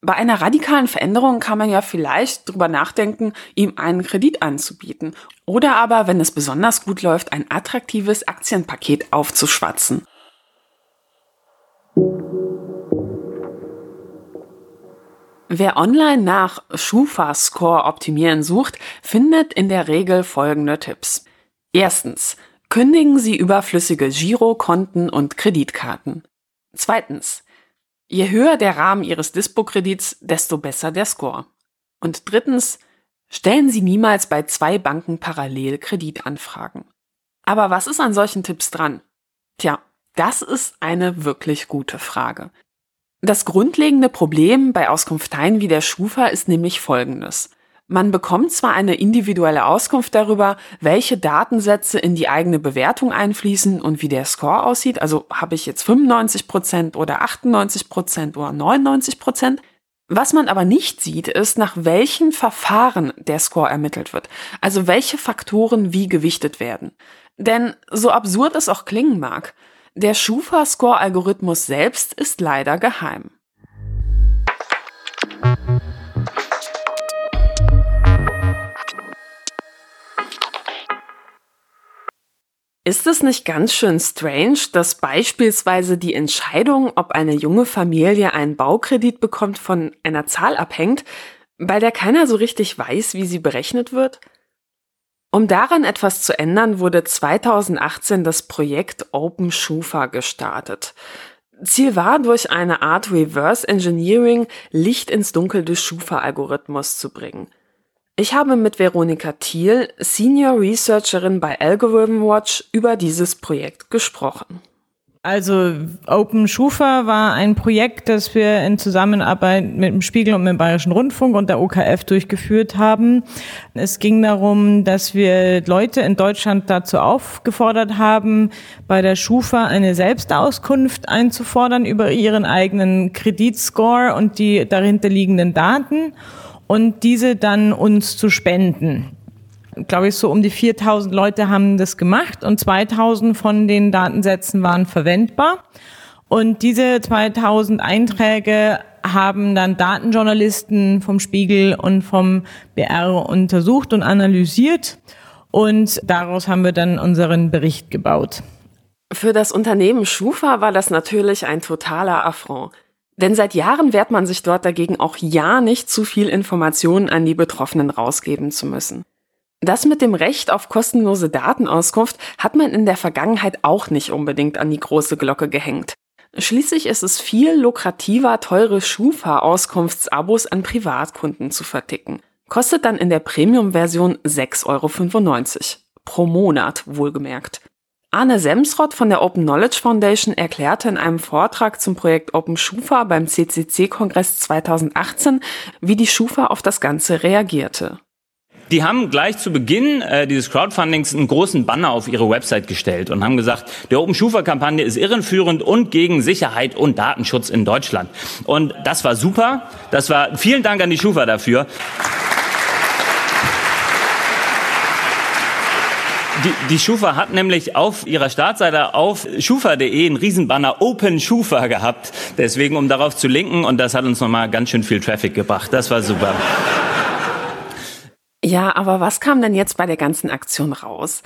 Bei einer radikalen Veränderung kann man ja vielleicht drüber nachdenken, ihm einen Kredit anzubieten oder aber, wenn es besonders gut läuft, ein attraktives Aktienpaket aufzuschwatzen. Wer online nach Schufa-Score optimieren sucht, findet in der Regel folgende Tipps. Erstens. Kündigen Sie überflüssige Girokonten und Kreditkarten. Zweitens. Je höher der Rahmen Ihres Dispo-Kredits, desto besser der Score. Und drittens, stellen Sie niemals bei zwei Banken parallel Kreditanfragen. Aber was ist an solchen Tipps dran? Tja, das ist eine wirklich gute Frage. Das grundlegende Problem bei Auskunfteien wie der Schufa ist nämlich folgendes. Man bekommt zwar eine individuelle Auskunft darüber, welche Datensätze in die eigene Bewertung einfließen und wie der Score aussieht, also habe ich jetzt 95% oder 98% oder 99%. Was man aber nicht sieht, ist, nach welchen Verfahren der Score ermittelt wird, also welche Faktoren wie gewichtet werden. Denn so absurd es auch klingen mag, der Schufa-Score-Algorithmus selbst ist leider geheim. Ist es nicht ganz schön strange, dass beispielsweise die Entscheidung, ob eine junge Familie einen Baukredit bekommt, von einer Zahl abhängt, bei der keiner so richtig weiß, wie sie berechnet wird? Um daran etwas zu ändern, wurde 2018 das Projekt Open Schufa gestartet. Ziel war, durch eine Art Reverse Engineering Licht ins Dunkel des Schufa-Algorithmus zu bringen. Ich habe mit Veronika Thiel, Senior Researcherin bei Algorithm Watch, über dieses Projekt gesprochen. Also Open Schufa war ein Projekt, das wir in Zusammenarbeit mit dem Spiegel und mit dem Bayerischen Rundfunk und der OKF durchgeführt haben. Es ging darum, dass wir Leute in Deutschland dazu aufgefordert haben, bei der Schufa eine Selbstauskunft einzufordern über ihren eigenen Kreditscore und die dahinter liegenden Daten und diese dann uns zu spenden. Glaube ich, so um die 4000 Leute haben das gemacht und 2000 von den Datensätzen waren verwendbar. Und diese 2000 Einträge haben dann Datenjournalisten vom Spiegel und vom BR untersucht und analysiert. Und daraus haben wir dann unseren Bericht gebaut. Für das Unternehmen Schufa war das natürlich ein totaler Affront. Denn seit Jahren wehrt man sich dort dagegen auch ja nicht zu viel Informationen an die Betroffenen rausgeben zu müssen. Das mit dem Recht auf kostenlose Datenauskunft hat man in der Vergangenheit auch nicht unbedingt an die große Glocke gehängt. Schließlich ist es viel lukrativer, teure Schufa-Auskunftsabos an Privatkunden zu verticken. Kostet dann in der Premium-Version 6,95 Euro. Pro Monat, wohlgemerkt. Arne Semsrott von der Open Knowledge Foundation erklärte in einem Vortrag zum Projekt Open Schufa beim CCC-Kongress 2018, wie die Schufa auf das Ganze reagierte. Die haben gleich zu Beginn äh, dieses Crowdfundings einen großen Banner auf ihre Website gestellt und haben gesagt, der Open Schufa-Kampagne ist irrenführend und gegen Sicherheit und Datenschutz in Deutschland. Und das war super. Das war vielen Dank an die Schufa dafür. Die, die Schufa hat nämlich auf ihrer Startseite auf schufa.de einen Riesenbanner Open Schufa gehabt. Deswegen, um darauf zu linken. Und das hat uns nochmal ganz schön viel Traffic gebracht. Das war super. Ja, aber was kam denn jetzt bei der ganzen Aktion raus?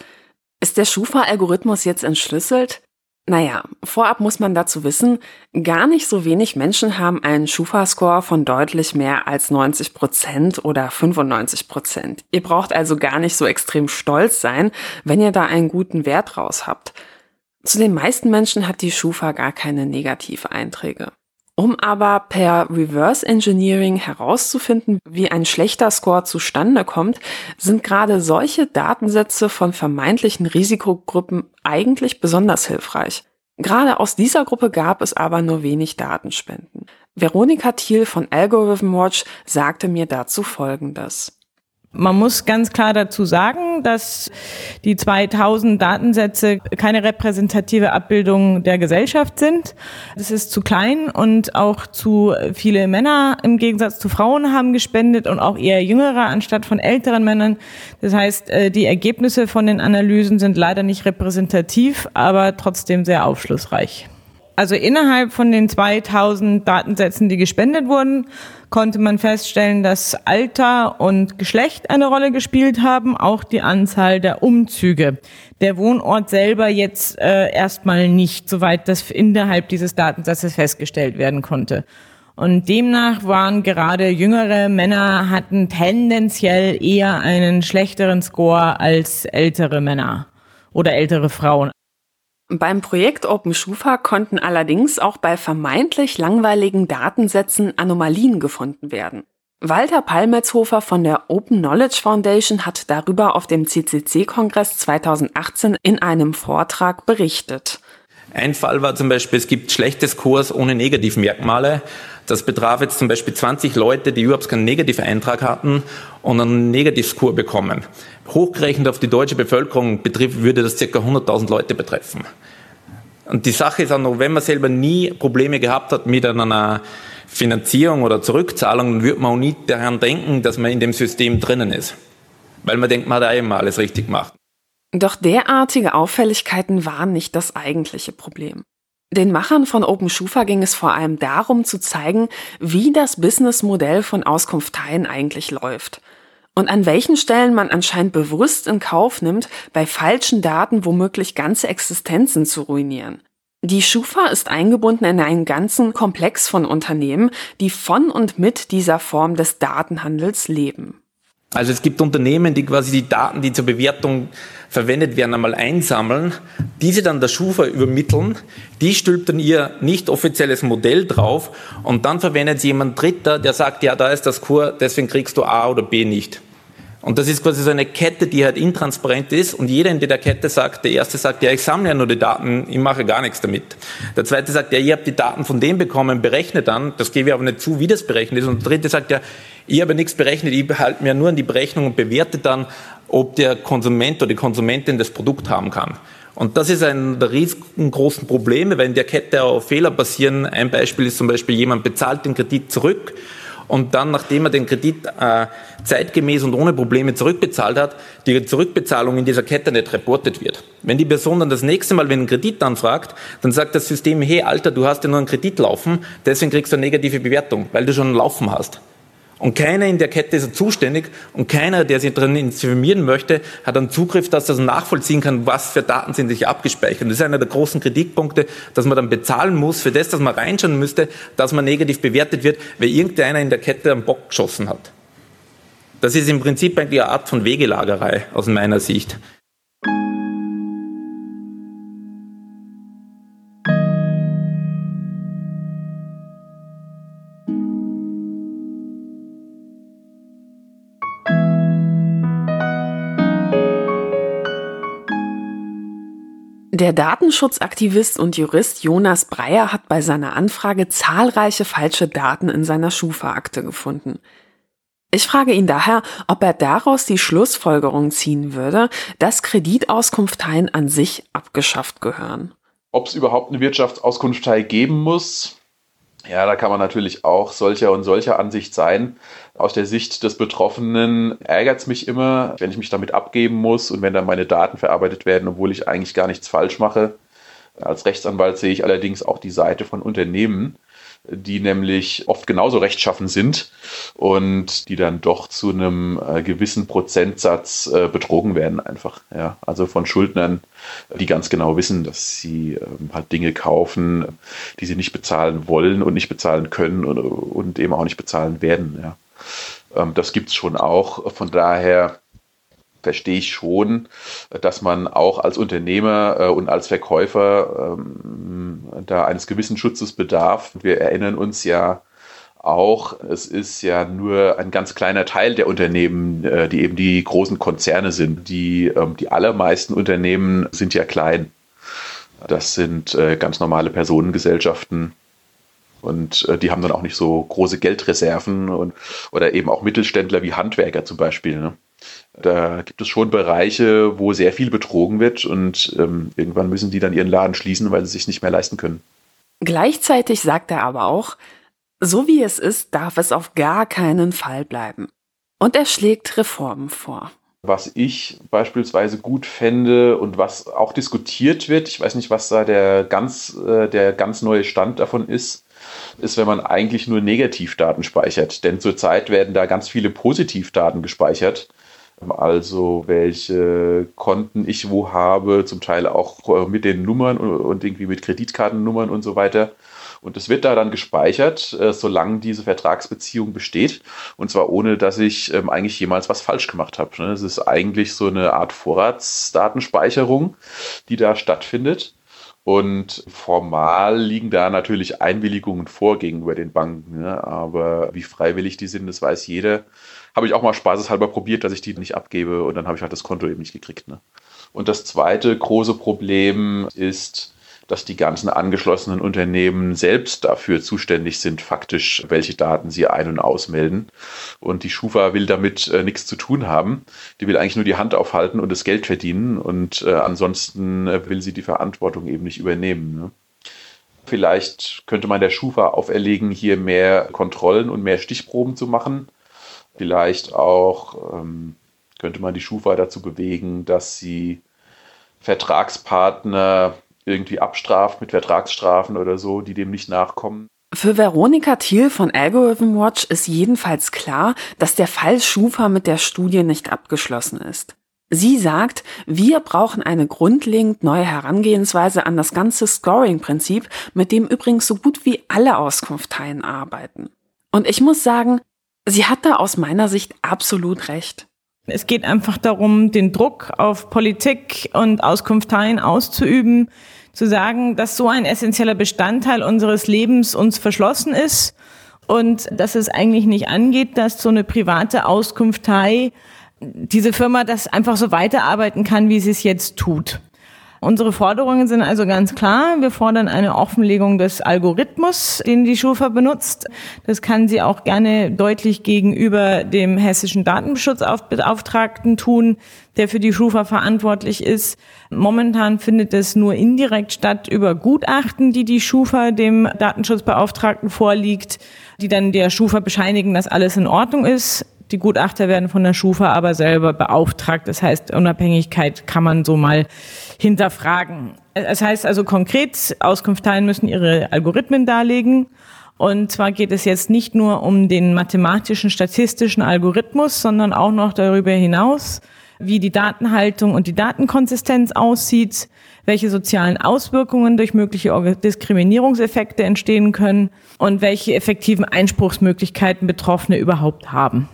Ist der Schufa-Algorithmus jetzt entschlüsselt? Naja, vorab muss man dazu wissen, gar nicht so wenig Menschen haben einen Schufa-Score von deutlich mehr als 90 Prozent oder 95 Prozent. Ihr braucht also gar nicht so extrem stolz sein, wenn ihr da einen guten Wert raus habt. Zu den meisten Menschen hat die Schufa gar keine Negativeinträge. Um aber per Reverse Engineering herauszufinden, wie ein schlechter Score zustande kommt, sind gerade solche Datensätze von vermeintlichen Risikogruppen eigentlich besonders hilfreich. Gerade aus dieser Gruppe gab es aber nur wenig Datenspenden. Veronika Thiel von Algorithm Watch sagte mir dazu Folgendes. Man muss ganz klar dazu sagen, dass die 2000 Datensätze keine repräsentative Abbildung der Gesellschaft sind. Es ist zu klein und auch zu viele Männer im Gegensatz zu Frauen haben gespendet und auch eher jüngere anstatt von älteren Männern. Das heißt, äh, die Ergebnisse von den Analysen sind leider nicht repräsentativ, aber trotzdem sehr aufschlussreich. Also innerhalb von den 2000 Datensätzen, die gespendet wurden, konnte man feststellen, dass Alter und Geschlecht eine Rolle gespielt haben, auch die Anzahl der Umzüge. Der Wohnort selber jetzt äh, erstmal nicht, soweit das innerhalb dieses Datensatzes festgestellt werden konnte. Und demnach waren gerade jüngere Männer hatten tendenziell eher einen schlechteren Score als ältere Männer oder ältere Frauen. Beim Projekt OpenSchufa konnten allerdings auch bei vermeintlich langweiligen Datensätzen Anomalien gefunden werden. Walter Palmetzhofer von der Open Knowledge Foundation hat darüber auf dem CCC-Kongress 2018 in einem Vortrag berichtet. Ein Fall war zum Beispiel, es gibt schlechte Scores ohne Negativmerkmale. Das betraf jetzt zum Beispiel 20 Leute, die überhaupt keinen Negativeintrag hatten und einen Negativscore bekommen. Hochgerechnet auf die deutsche Bevölkerung betrifft, würde das ca. 100.000 Leute betreffen. Und die Sache ist auch noch, wenn man selber nie Probleme gehabt hat mit einer Finanzierung oder Zurückzahlung, dann würde man auch nie daran denken, dass man in dem System drinnen ist. Weil man denkt, man hat einmal alles richtig gemacht. Doch derartige Auffälligkeiten waren nicht das eigentliche Problem. Den Machern von OpenSchufa ging es vor allem darum zu zeigen, wie das Businessmodell von Auskunfteien eigentlich läuft und an welchen Stellen man anscheinend bewusst in Kauf nimmt, bei falschen Daten womöglich ganze Existenzen zu ruinieren. Die Schufa ist eingebunden in einen ganzen Komplex von Unternehmen, die von und mit dieser Form des Datenhandels leben. Also es gibt Unternehmen, die quasi die Daten, die zur Bewertung verwendet werden, einmal einsammeln, diese dann der Schufa übermitteln, die stülpt dann ihr nicht offizielles Modell drauf und dann verwendet sie jemand Dritter, der sagt, ja, da ist das Kur, deswegen kriegst du A oder B nicht. Und das ist quasi so eine Kette, die halt intransparent ist und jeder in der Kette sagt, der erste sagt, ja, ich sammle ja nur die Daten, ich mache gar nichts damit. Der zweite sagt, ja, ihr habt die Daten von dem bekommen, berechnet dann, das gebe ich aber nicht zu, wie das berechnet ist. Und der dritte sagt, ja, ich habe nichts berechnet, ich behalte mir nur an die Berechnung und bewerte dann, ob der Konsument oder die Konsumentin das Produkt haben kann. Und das ist ein der riesengroßen Probleme, weil in der Kette auch Fehler passieren. Ein Beispiel ist zum Beispiel, jemand bezahlt den Kredit zurück und dann, nachdem er den Kredit äh, zeitgemäß und ohne Probleme zurückbezahlt hat, die Zurückbezahlung in dieser Kette nicht reportet wird. Wenn die Person dann das nächste Mal, einen Kredit anfragt, dann sagt das System, hey Alter, du hast ja nur einen Kredit laufen, deswegen kriegst du eine negative Bewertung, weil du schon einen Laufen hast. Und keiner in der Kette ist zuständig und keiner, der sich drin informieren möchte, hat einen Zugriff, dass er nachvollziehen kann, was für Daten sind sich abgespeichert. Das ist einer der großen Kritikpunkte, dass man dann bezahlen muss für das, dass man reinschauen müsste, dass man negativ bewertet wird, weil irgendeiner in der Kette einen Bock geschossen hat. Das ist im Prinzip eigentlich eine Art von Wegelagerei aus meiner Sicht. Der Datenschutzaktivist und Jurist Jonas Breyer hat bei seiner Anfrage zahlreiche falsche Daten in seiner Schufa-Akte gefunden. Ich frage ihn daher, ob er daraus die Schlussfolgerung ziehen würde, dass Kreditauskunfteien an sich abgeschafft gehören. Ob es überhaupt eine Wirtschaftsauskunftei geben muss, Ja, da kann man natürlich auch solcher und solcher Ansicht sein. Aus der Sicht des Betroffenen ärgert es mich immer, wenn ich mich damit abgeben muss und wenn dann meine Daten verarbeitet werden, obwohl ich eigentlich gar nichts falsch mache. Als Rechtsanwalt sehe ich allerdings auch die Seite von Unternehmen, die nämlich oft genauso rechtschaffen sind und die dann doch zu einem äh, gewissen Prozentsatz äh, betrogen werden einfach. Ja. Also von Schuldnern, die ganz genau wissen, dass sie ähm, halt Dinge kaufen, die sie nicht bezahlen wollen und nicht bezahlen können und, und eben auch nicht bezahlen werden. Ja. Ähm, das gibt es schon auch. Von daher verstehe ich schon, dass man auch als Unternehmer äh, und als Verkäufer ähm, da eines gewissen Schutzes bedarf. Wir erinnern uns ja auch, es ist ja nur ein ganz kleiner Teil der Unternehmen, äh, die eben die großen Konzerne sind. Die, ähm, die allermeisten Unternehmen sind ja klein. Das sind äh, ganz normale Personengesellschaften. Und äh, die haben dann auch nicht so große Geldreserven und, oder eben auch Mittelständler wie Handwerker zum Beispiel. Ne? Da gibt es schon Bereiche, wo sehr viel betrogen wird und ähm, irgendwann müssen die dann ihren Laden schließen, weil sie sich nicht mehr leisten können. Gleichzeitig sagt er aber auch, so wie es ist, darf es auf gar keinen Fall bleiben. Und er schlägt Reformen vor. Was ich beispielsweise gut fände und was auch diskutiert wird, ich weiß nicht, was da der ganz, äh, der ganz neue Stand davon ist, ist, wenn man eigentlich nur Negativdaten speichert. Denn zurzeit werden da ganz viele Positivdaten gespeichert also welche Konten ich wo habe, zum Teil auch äh, mit den Nummern und irgendwie mit Kreditkartennummern und so weiter. Und es wird da dann gespeichert, äh, solange diese Vertragsbeziehung besteht. Und zwar ohne, dass ich ähm, eigentlich jemals was falsch gemacht habe. Ne? Es ist eigentlich so eine Art Vorratsdatenspeicherung, die da stattfindet. Und formal liegen da natürlich Einwilligungen vor gegenüber den Banken. Ne? Aber wie freiwillig die sind, das weiß jeder habe ich auch mal spaßeshalber probiert, dass ich die nicht abgebe und dann habe ich halt das Konto eben nicht gekriegt. Ne? Und das zweite große Problem ist, dass die ganzen angeschlossenen Unternehmen selbst dafür zuständig sind, faktisch, welche Daten sie ein- und ausmelden. Und die Schufa will damit äh, nichts zu tun haben. Die will eigentlich nur die Hand aufhalten und das Geld verdienen. Und äh, ansonsten äh, will sie die Verantwortung eben nicht übernehmen. Ne? Vielleicht könnte man der Schufa auferlegen, hier mehr Kontrollen und mehr Stichproben zu machen. Vielleicht auch ähm, könnte man die Schufa dazu bewegen, dass sie Vertragspartner irgendwie abstraft mit Vertragsstrafen oder so, die dem nicht nachkommen. Für Veronika Thiel von Algorithm Watch ist jedenfalls klar, dass der Fall Schufa mit der Studie nicht abgeschlossen ist. Sie sagt, wir brauchen eine grundlegend neue Herangehensweise an das ganze Scoring-Prinzip, mit dem übrigens so gut wie alle Auskunfteien arbeiten. Und ich muss sagen, Sie hat da aus meiner Sicht absolut recht. Es geht einfach darum, den Druck auf Politik und Auskunfteien auszuüben, zu sagen, dass so ein essentieller Bestandteil unseres Lebens uns verschlossen ist und dass es eigentlich nicht angeht, dass so eine private Auskunftei diese Firma das einfach so weiterarbeiten kann, wie sie es jetzt tut. Unsere Forderungen sind also ganz klar. Wir fordern eine Offenlegung des Algorithmus, den die Schufa benutzt. Das kann sie auch gerne deutlich gegenüber dem hessischen Datenschutzbeauftragten tun, der für die Schufa verantwortlich ist. Momentan findet es nur indirekt statt über Gutachten, die die Schufa dem Datenschutzbeauftragten vorliegt, die dann der Schufa bescheinigen, dass alles in Ordnung ist. Die Gutachter werden von der Schufa aber selber beauftragt. Das heißt, Unabhängigkeit kann man so mal hinterfragen. Es heißt also konkret, Auskunftsteilen müssen ihre Algorithmen darlegen. Und zwar geht es jetzt nicht nur um den mathematischen, statistischen Algorithmus, sondern auch noch darüber hinaus, wie die Datenhaltung und die Datenkonsistenz aussieht, welche sozialen Auswirkungen durch mögliche Diskriminierungseffekte entstehen können und welche effektiven Einspruchsmöglichkeiten Betroffene überhaupt haben.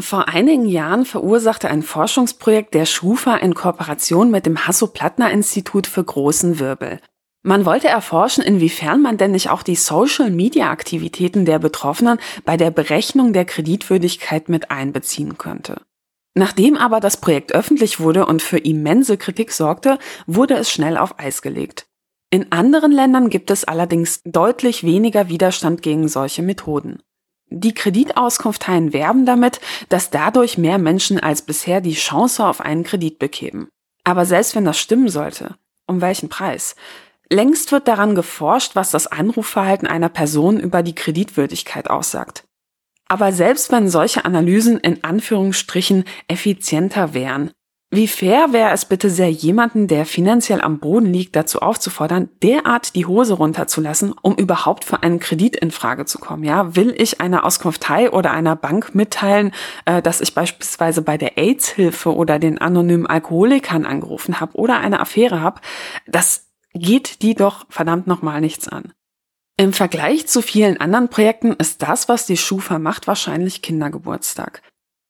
Vor einigen Jahren verursachte ein Forschungsprojekt der Schufa in Kooperation mit dem Hasso-Plattner-Institut für großen Wirbel. Man wollte erforschen, inwiefern man denn nicht auch die Social-Media-Aktivitäten der Betroffenen bei der Berechnung der Kreditwürdigkeit mit einbeziehen könnte. Nachdem aber das Projekt öffentlich wurde und für immense Kritik sorgte, wurde es schnell auf Eis gelegt. In anderen Ländern gibt es allerdings deutlich weniger Widerstand gegen solche Methoden. Die Kreditauskunfteien werben damit, dass dadurch mehr Menschen als bisher die Chance auf einen Kredit bekämen. Aber selbst wenn das stimmen sollte, um welchen Preis? Längst wird daran geforscht, was das Anrufverhalten einer Person über die Kreditwürdigkeit aussagt. Aber selbst wenn solche Analysen in Anführungsstrichen effizienter wären, wie fair wäre es bitte sehr, jemanden, der finanziell am Boden liegt, dazu aufzufordern, derart die Hose runterzulassen, um überhaupt für einen Kredit in Frage zu kommen? Ja, will ich einer Auskunftei oder einer Bank mitteilen, äh, dass ich beispielsweise bei der AIDS-Hilfe oder den anonymen Alkoholikern angerufen habe oder eine Affäre habe? Das geht die doch verdammt nochmal nichts an. Im Vergleich zu vielen anderen Projekten ist das, was die Schufa macht, wahrscheinlich Kindergeburtstag.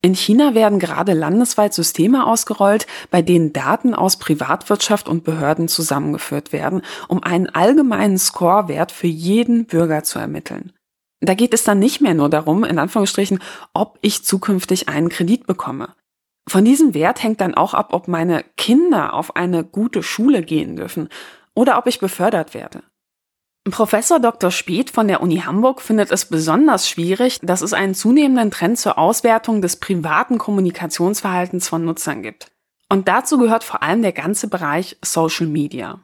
In China werden gerade landesweit Systeme ausgerollt, bei denen Daten aus Privatwirtschaft und Behörden zusammengeführt werden, um einen allgemeinen Scorewert für jeden Bürger zu ermitteln. Da geht es dann nicht mehr nur darum, in Anführungsstrichen, ob ich zukünftig einen Kredit bekomme. Von diesem Wert hängt dann auch ab, ob meine Kinder auf eine gute Schule gehen dürfen oder ob ich befördert werde. Professor Dr. Speth von der Uni Hamburg findet es besonders schwierig, dass es einen zunehmenden Trend zur Auswertung des privaten Kommunikationsverhaltens von Nutzern gibt. Und dazu gehört vor allem der ganze Bereich Social Media.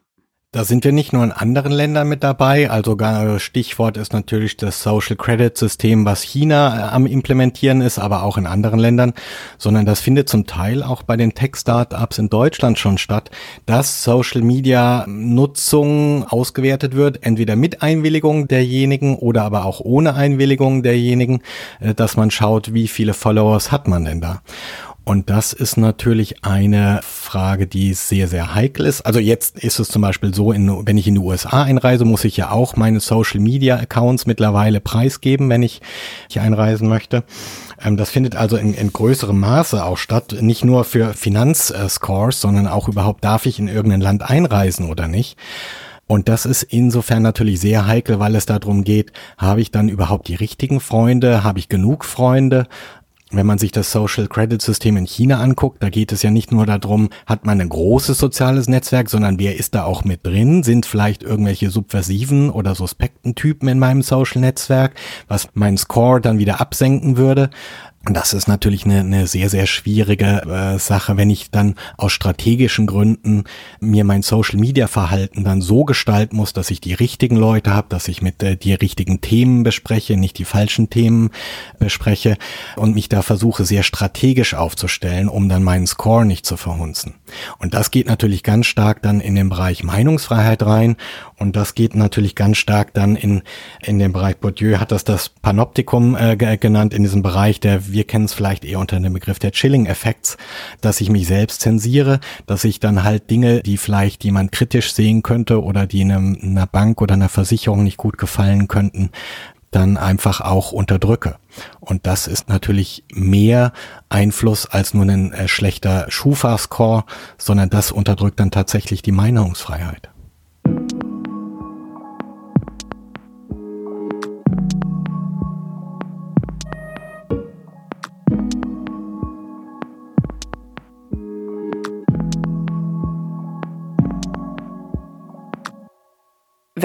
Da sind wir nicht nur in anderen Ländern mit dabei, also Stichwort ist natürlich das Social Credit System, was China äh, am implementieren ist, aber auch in anderen Ländern, sondern das findet zum Teil auch bei den Tech-Startups in Deutschland schon statt, dass Social Media Nutzung ausgewertet wird, entweder mit Einwilligung derjenigen oder aber auch ohne Einwilligung derjenigen, äh, dass man schaut, wie viele Followers hat man denn da. Und das ist natürlich eine Frage, die sehr, sehr heikel ist. Also jetzt ist es zum Beispiel so, in, wenn ich in die USA einreise, muss ich ja auch meine Social Media Accounts mittlerweile preisgeben, wenn ich hier einreisen möchte. Ähm, das findet also in, in größerem Maße auch statt, nicht nur für Finanzscores, sondern auch überhaupt, darf ich in irgendein Land einreisen oder nicht. Und das ist insofern natürlich sehr heikel, weil es darum geht, habe ich dann überhaupt die richtigen Freunde, habe ich genug Freunde wenn man sich das Social Credit System in China anguckt, da geht es ja nicht nur darum, hat man ein großes soziales Netzwerk, sondern wer ist da auch mit drin? Sind vielleicht irgendwelche subversiven oder suspekten Typen in meinem Social Netzwerk, was meinen Score dann wieder absenken würde? Das ist natürlich eine, eine sehr, sehr schwierige äh, Sache, wenn ich dann aus strategischen Gründen mir mein Social-Media-Verhalten dann so gestalten muss, dass ich die richtigen Leute habe, dass ich mit äh, die richtigen Themen bespreche, nicht die falschen Themen bespreche und mich da versuche sehr strategisch aufzustellen, um dann meinen Score nicht zu verhunzen. Und das geht natürlich ganz stark dann in den Bereich Meinungsfreiheit rein und das geht natürlich ganz stark dann in, in den Bereich, Bourdieu hat das das Panoptikum äh, genannt, in diesem Bereich der wir kennen es vielleicht eher unter dem Begriff der Chilling-Effekts, dass ich mich selbst zensiere, dass ich dann halt Dinge, die vielleicht jemand kritisch sehen könnte oder die einem, einer Bank oder einer Versicherung nicht gut gefallen könnten, dann einfach auch unterdrücke. Und das ist natürlich mehr Einfluss als nur ein äh, schlechter Schufa-Score, sondern das unterdrückt dann tatsächlich die Meinungsfreiheit.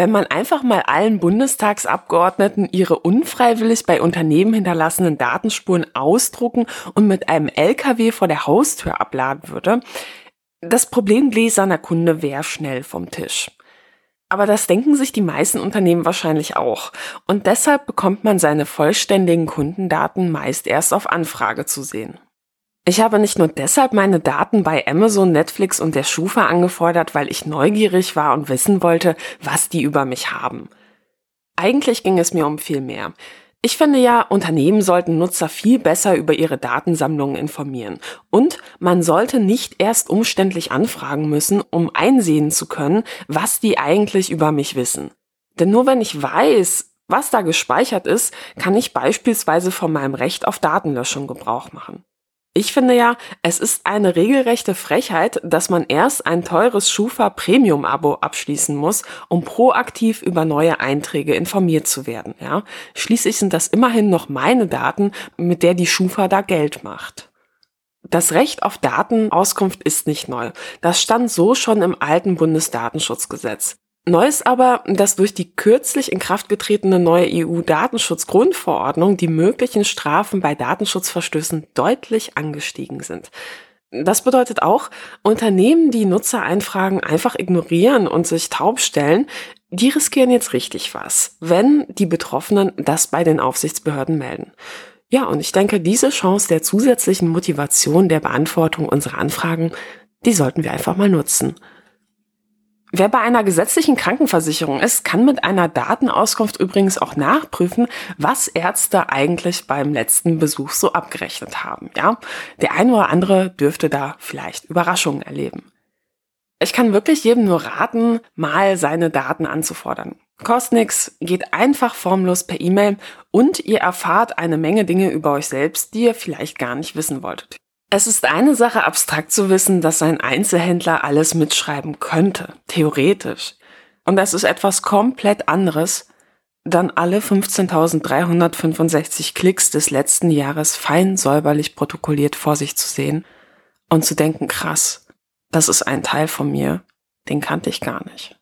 Wenn man einfach mal allen Bundestagsabgeordneten ihre unfreiwillig bei Unternehmen hinterlassenen Datenspuren ausdrucken und mit einem LKW vor der Haustür abladen würde, das Problem gläserner Kunde wäre schnell vom Tisch. Aber das denken sich die meisten Unternehmen wahrscheinlich auch. Und deshalb bekommt man seine vollständigen Kundendaten meist erst auf Anfrage zu sehen. Ich habe nicht nur deshalb meine Daten bei Amazon, Netflix und der Schufa angefordert, weil ich neugierig war und wissen wollte, was die über mich haben. Eigentlich ging es mir um viel mehr. Ich finde ja, Unternehmen sollten Nutzer viel besser über ihre Datensammlungen informieren. Und man sollte nicht erst umständlich anfragen müssen, um einsehen zu können, was die eigentlich über mich wissen. Denn nur wenn ich weiß, was da gespeichert ist, kann ich beispielsweise von meinem Recht auf Datenlöschung Gebrauch machen. Ich finde ja, es ist eine regelrechte Frechheit, dass man erst ein teures Schufa Premium Abo abschließen muss, um proaktiv über neue Einträge informiert zu werden, ja? Schließlich sind das immerhin noch meine Daten, mit der die Schufa da Geld macht. Das Recht auf Datenauskunft ist nicht neu. Das stand so schon im alten Bundesdatenschutzgesetz. Neu ist aber, dass durch die kürzlich in Kraft getretene neue EU-Datenschutzgrundverordnung die möglichen Strafen bei Datenschutzverstößen deutlich angestiegen sind. Das bedeutet auch, Unternehmen, die Nutzereinfragen einfach ignorieren und sich taub stellen, die riskieren jetzt richtig was, wenn die Betroffenen das bei den Aufsichtsbehörden melden. Ja, und ich denke, diese Chance der zusätzlichen Motivation der Beantwortung unserer Anfragen, die sollten wir einfach mal nutzen. Wer bei einer gesetzlichen Krankenversicherung ist, kann mit einer Datenauskunft übrigens auch nachprüfen, was Ärzte eigentlich beim letzten Besuch so abgerechnet haben. Ja, der eine oder andere dürfte da vielleicht Überraschungen erleben. Ich kann wirklich jedem nur raten, mal seine Daten anzufordern. Kostet nix, geht einfach formlos per E-Mail und ihr erfahrt eine Menge Dinge über euch selbst, die ihr vielleicht gar nicht wissen wolltet. Es ist eine Sache, abstrakt zu wissen, dass ein Einzelhändler alles mitschreiben könnte, theoretisch. Und das ist etwas komplett anderes, dann alle 15.365 Klicks des letzten Jahres fein säuberlich protokolliert vor sich zu sehen und zu denken, krass, das ist ein Teil von mir, den kannte ich gar nicht.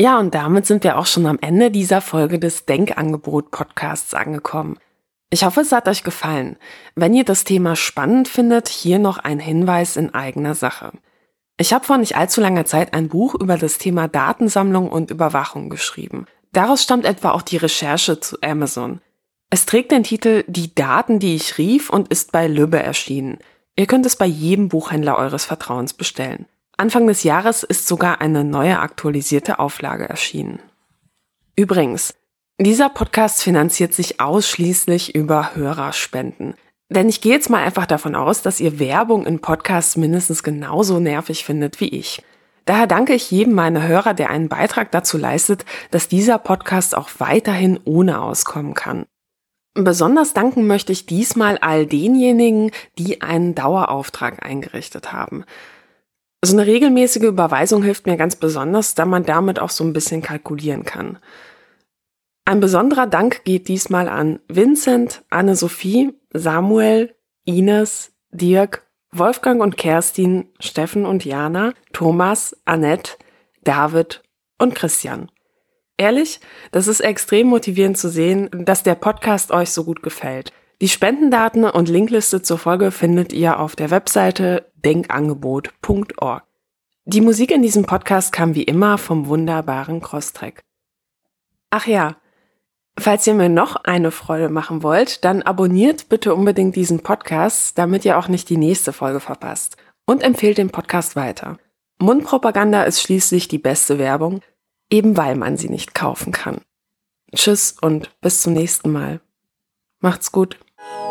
Ja, und damit sind wir auch schon am Ende dieser Folge des Denkangebot-Podcasts angekommen. Ich hoffe, es hat euch gefallen. Wenn ihr das Thema spannend findet, hier noch ein Hinweis in eigener Sache. Ich habe vor nicht allzu langer Zeit ein Buch über das Thema Datensammlung und Überwachung geschrieben. Daraus stammt etwa auch die Recherche zu Amazon. Es trägt den Titel Die Daten, die ich rief und ist bei Lübbe erschienen. Ihr könnt es bei jedem Buchhändler eures Vertrauens bestellen. Anfang des Jahres ist sogar eine neue aktualisierte Auflage erschienen. Übrigens, dieser Podcast finanziert sich ausschließlich über Hörerspenden. Denn ich gehe jetzt mal einfach davon aus, dass ihr Werbung in Podcasts mindestens genauso nervig findet wie ich. Daher danke ich jedem meiner Hörer, der einen Beitrag dazu leistet, dass dieser Podcast auch weiterhin ohne auskommen kann. Besonders danken möchte ich diesmal all denjenigen, die einen Dauerauftrag eingerichtet haben. So eine regelmäßige Überweisung hilft mir ganz besonders, da man damit auch so ein bisschen kalkulieren kann. Ein besonderer Dank geht diesmal an Vincent, Anne-Sophie, Samuel, Ines, Dirk, Wolfgang und Kerstin, Steffen und Jana, Thomas, Annette, David und Christian. Ehrlich, das ist extrem motivierend zu sehen, dass der Podcast euch so gut gefällt. Die Spendendaten und Linkliste zur Folge findet ihr auf der Webseite denkangebot.org. Die Musik in diesem Podcast kam wie immer vom wunderbaren Crosstrack. Ach ja, falls ihr mir noch eine Freude machen wollt, dann abonniert bitte unbedingt diesen Podcast, damit ihr auch nicht die nächste Folge verpasst. Und empfehlt den Podcast weiter. Mundpropaganda ist schließlich die beste Werbung, eben weil man sie nicht kaufen kann. Tschüss und bis zum nächsten Mal. Macht's gut. you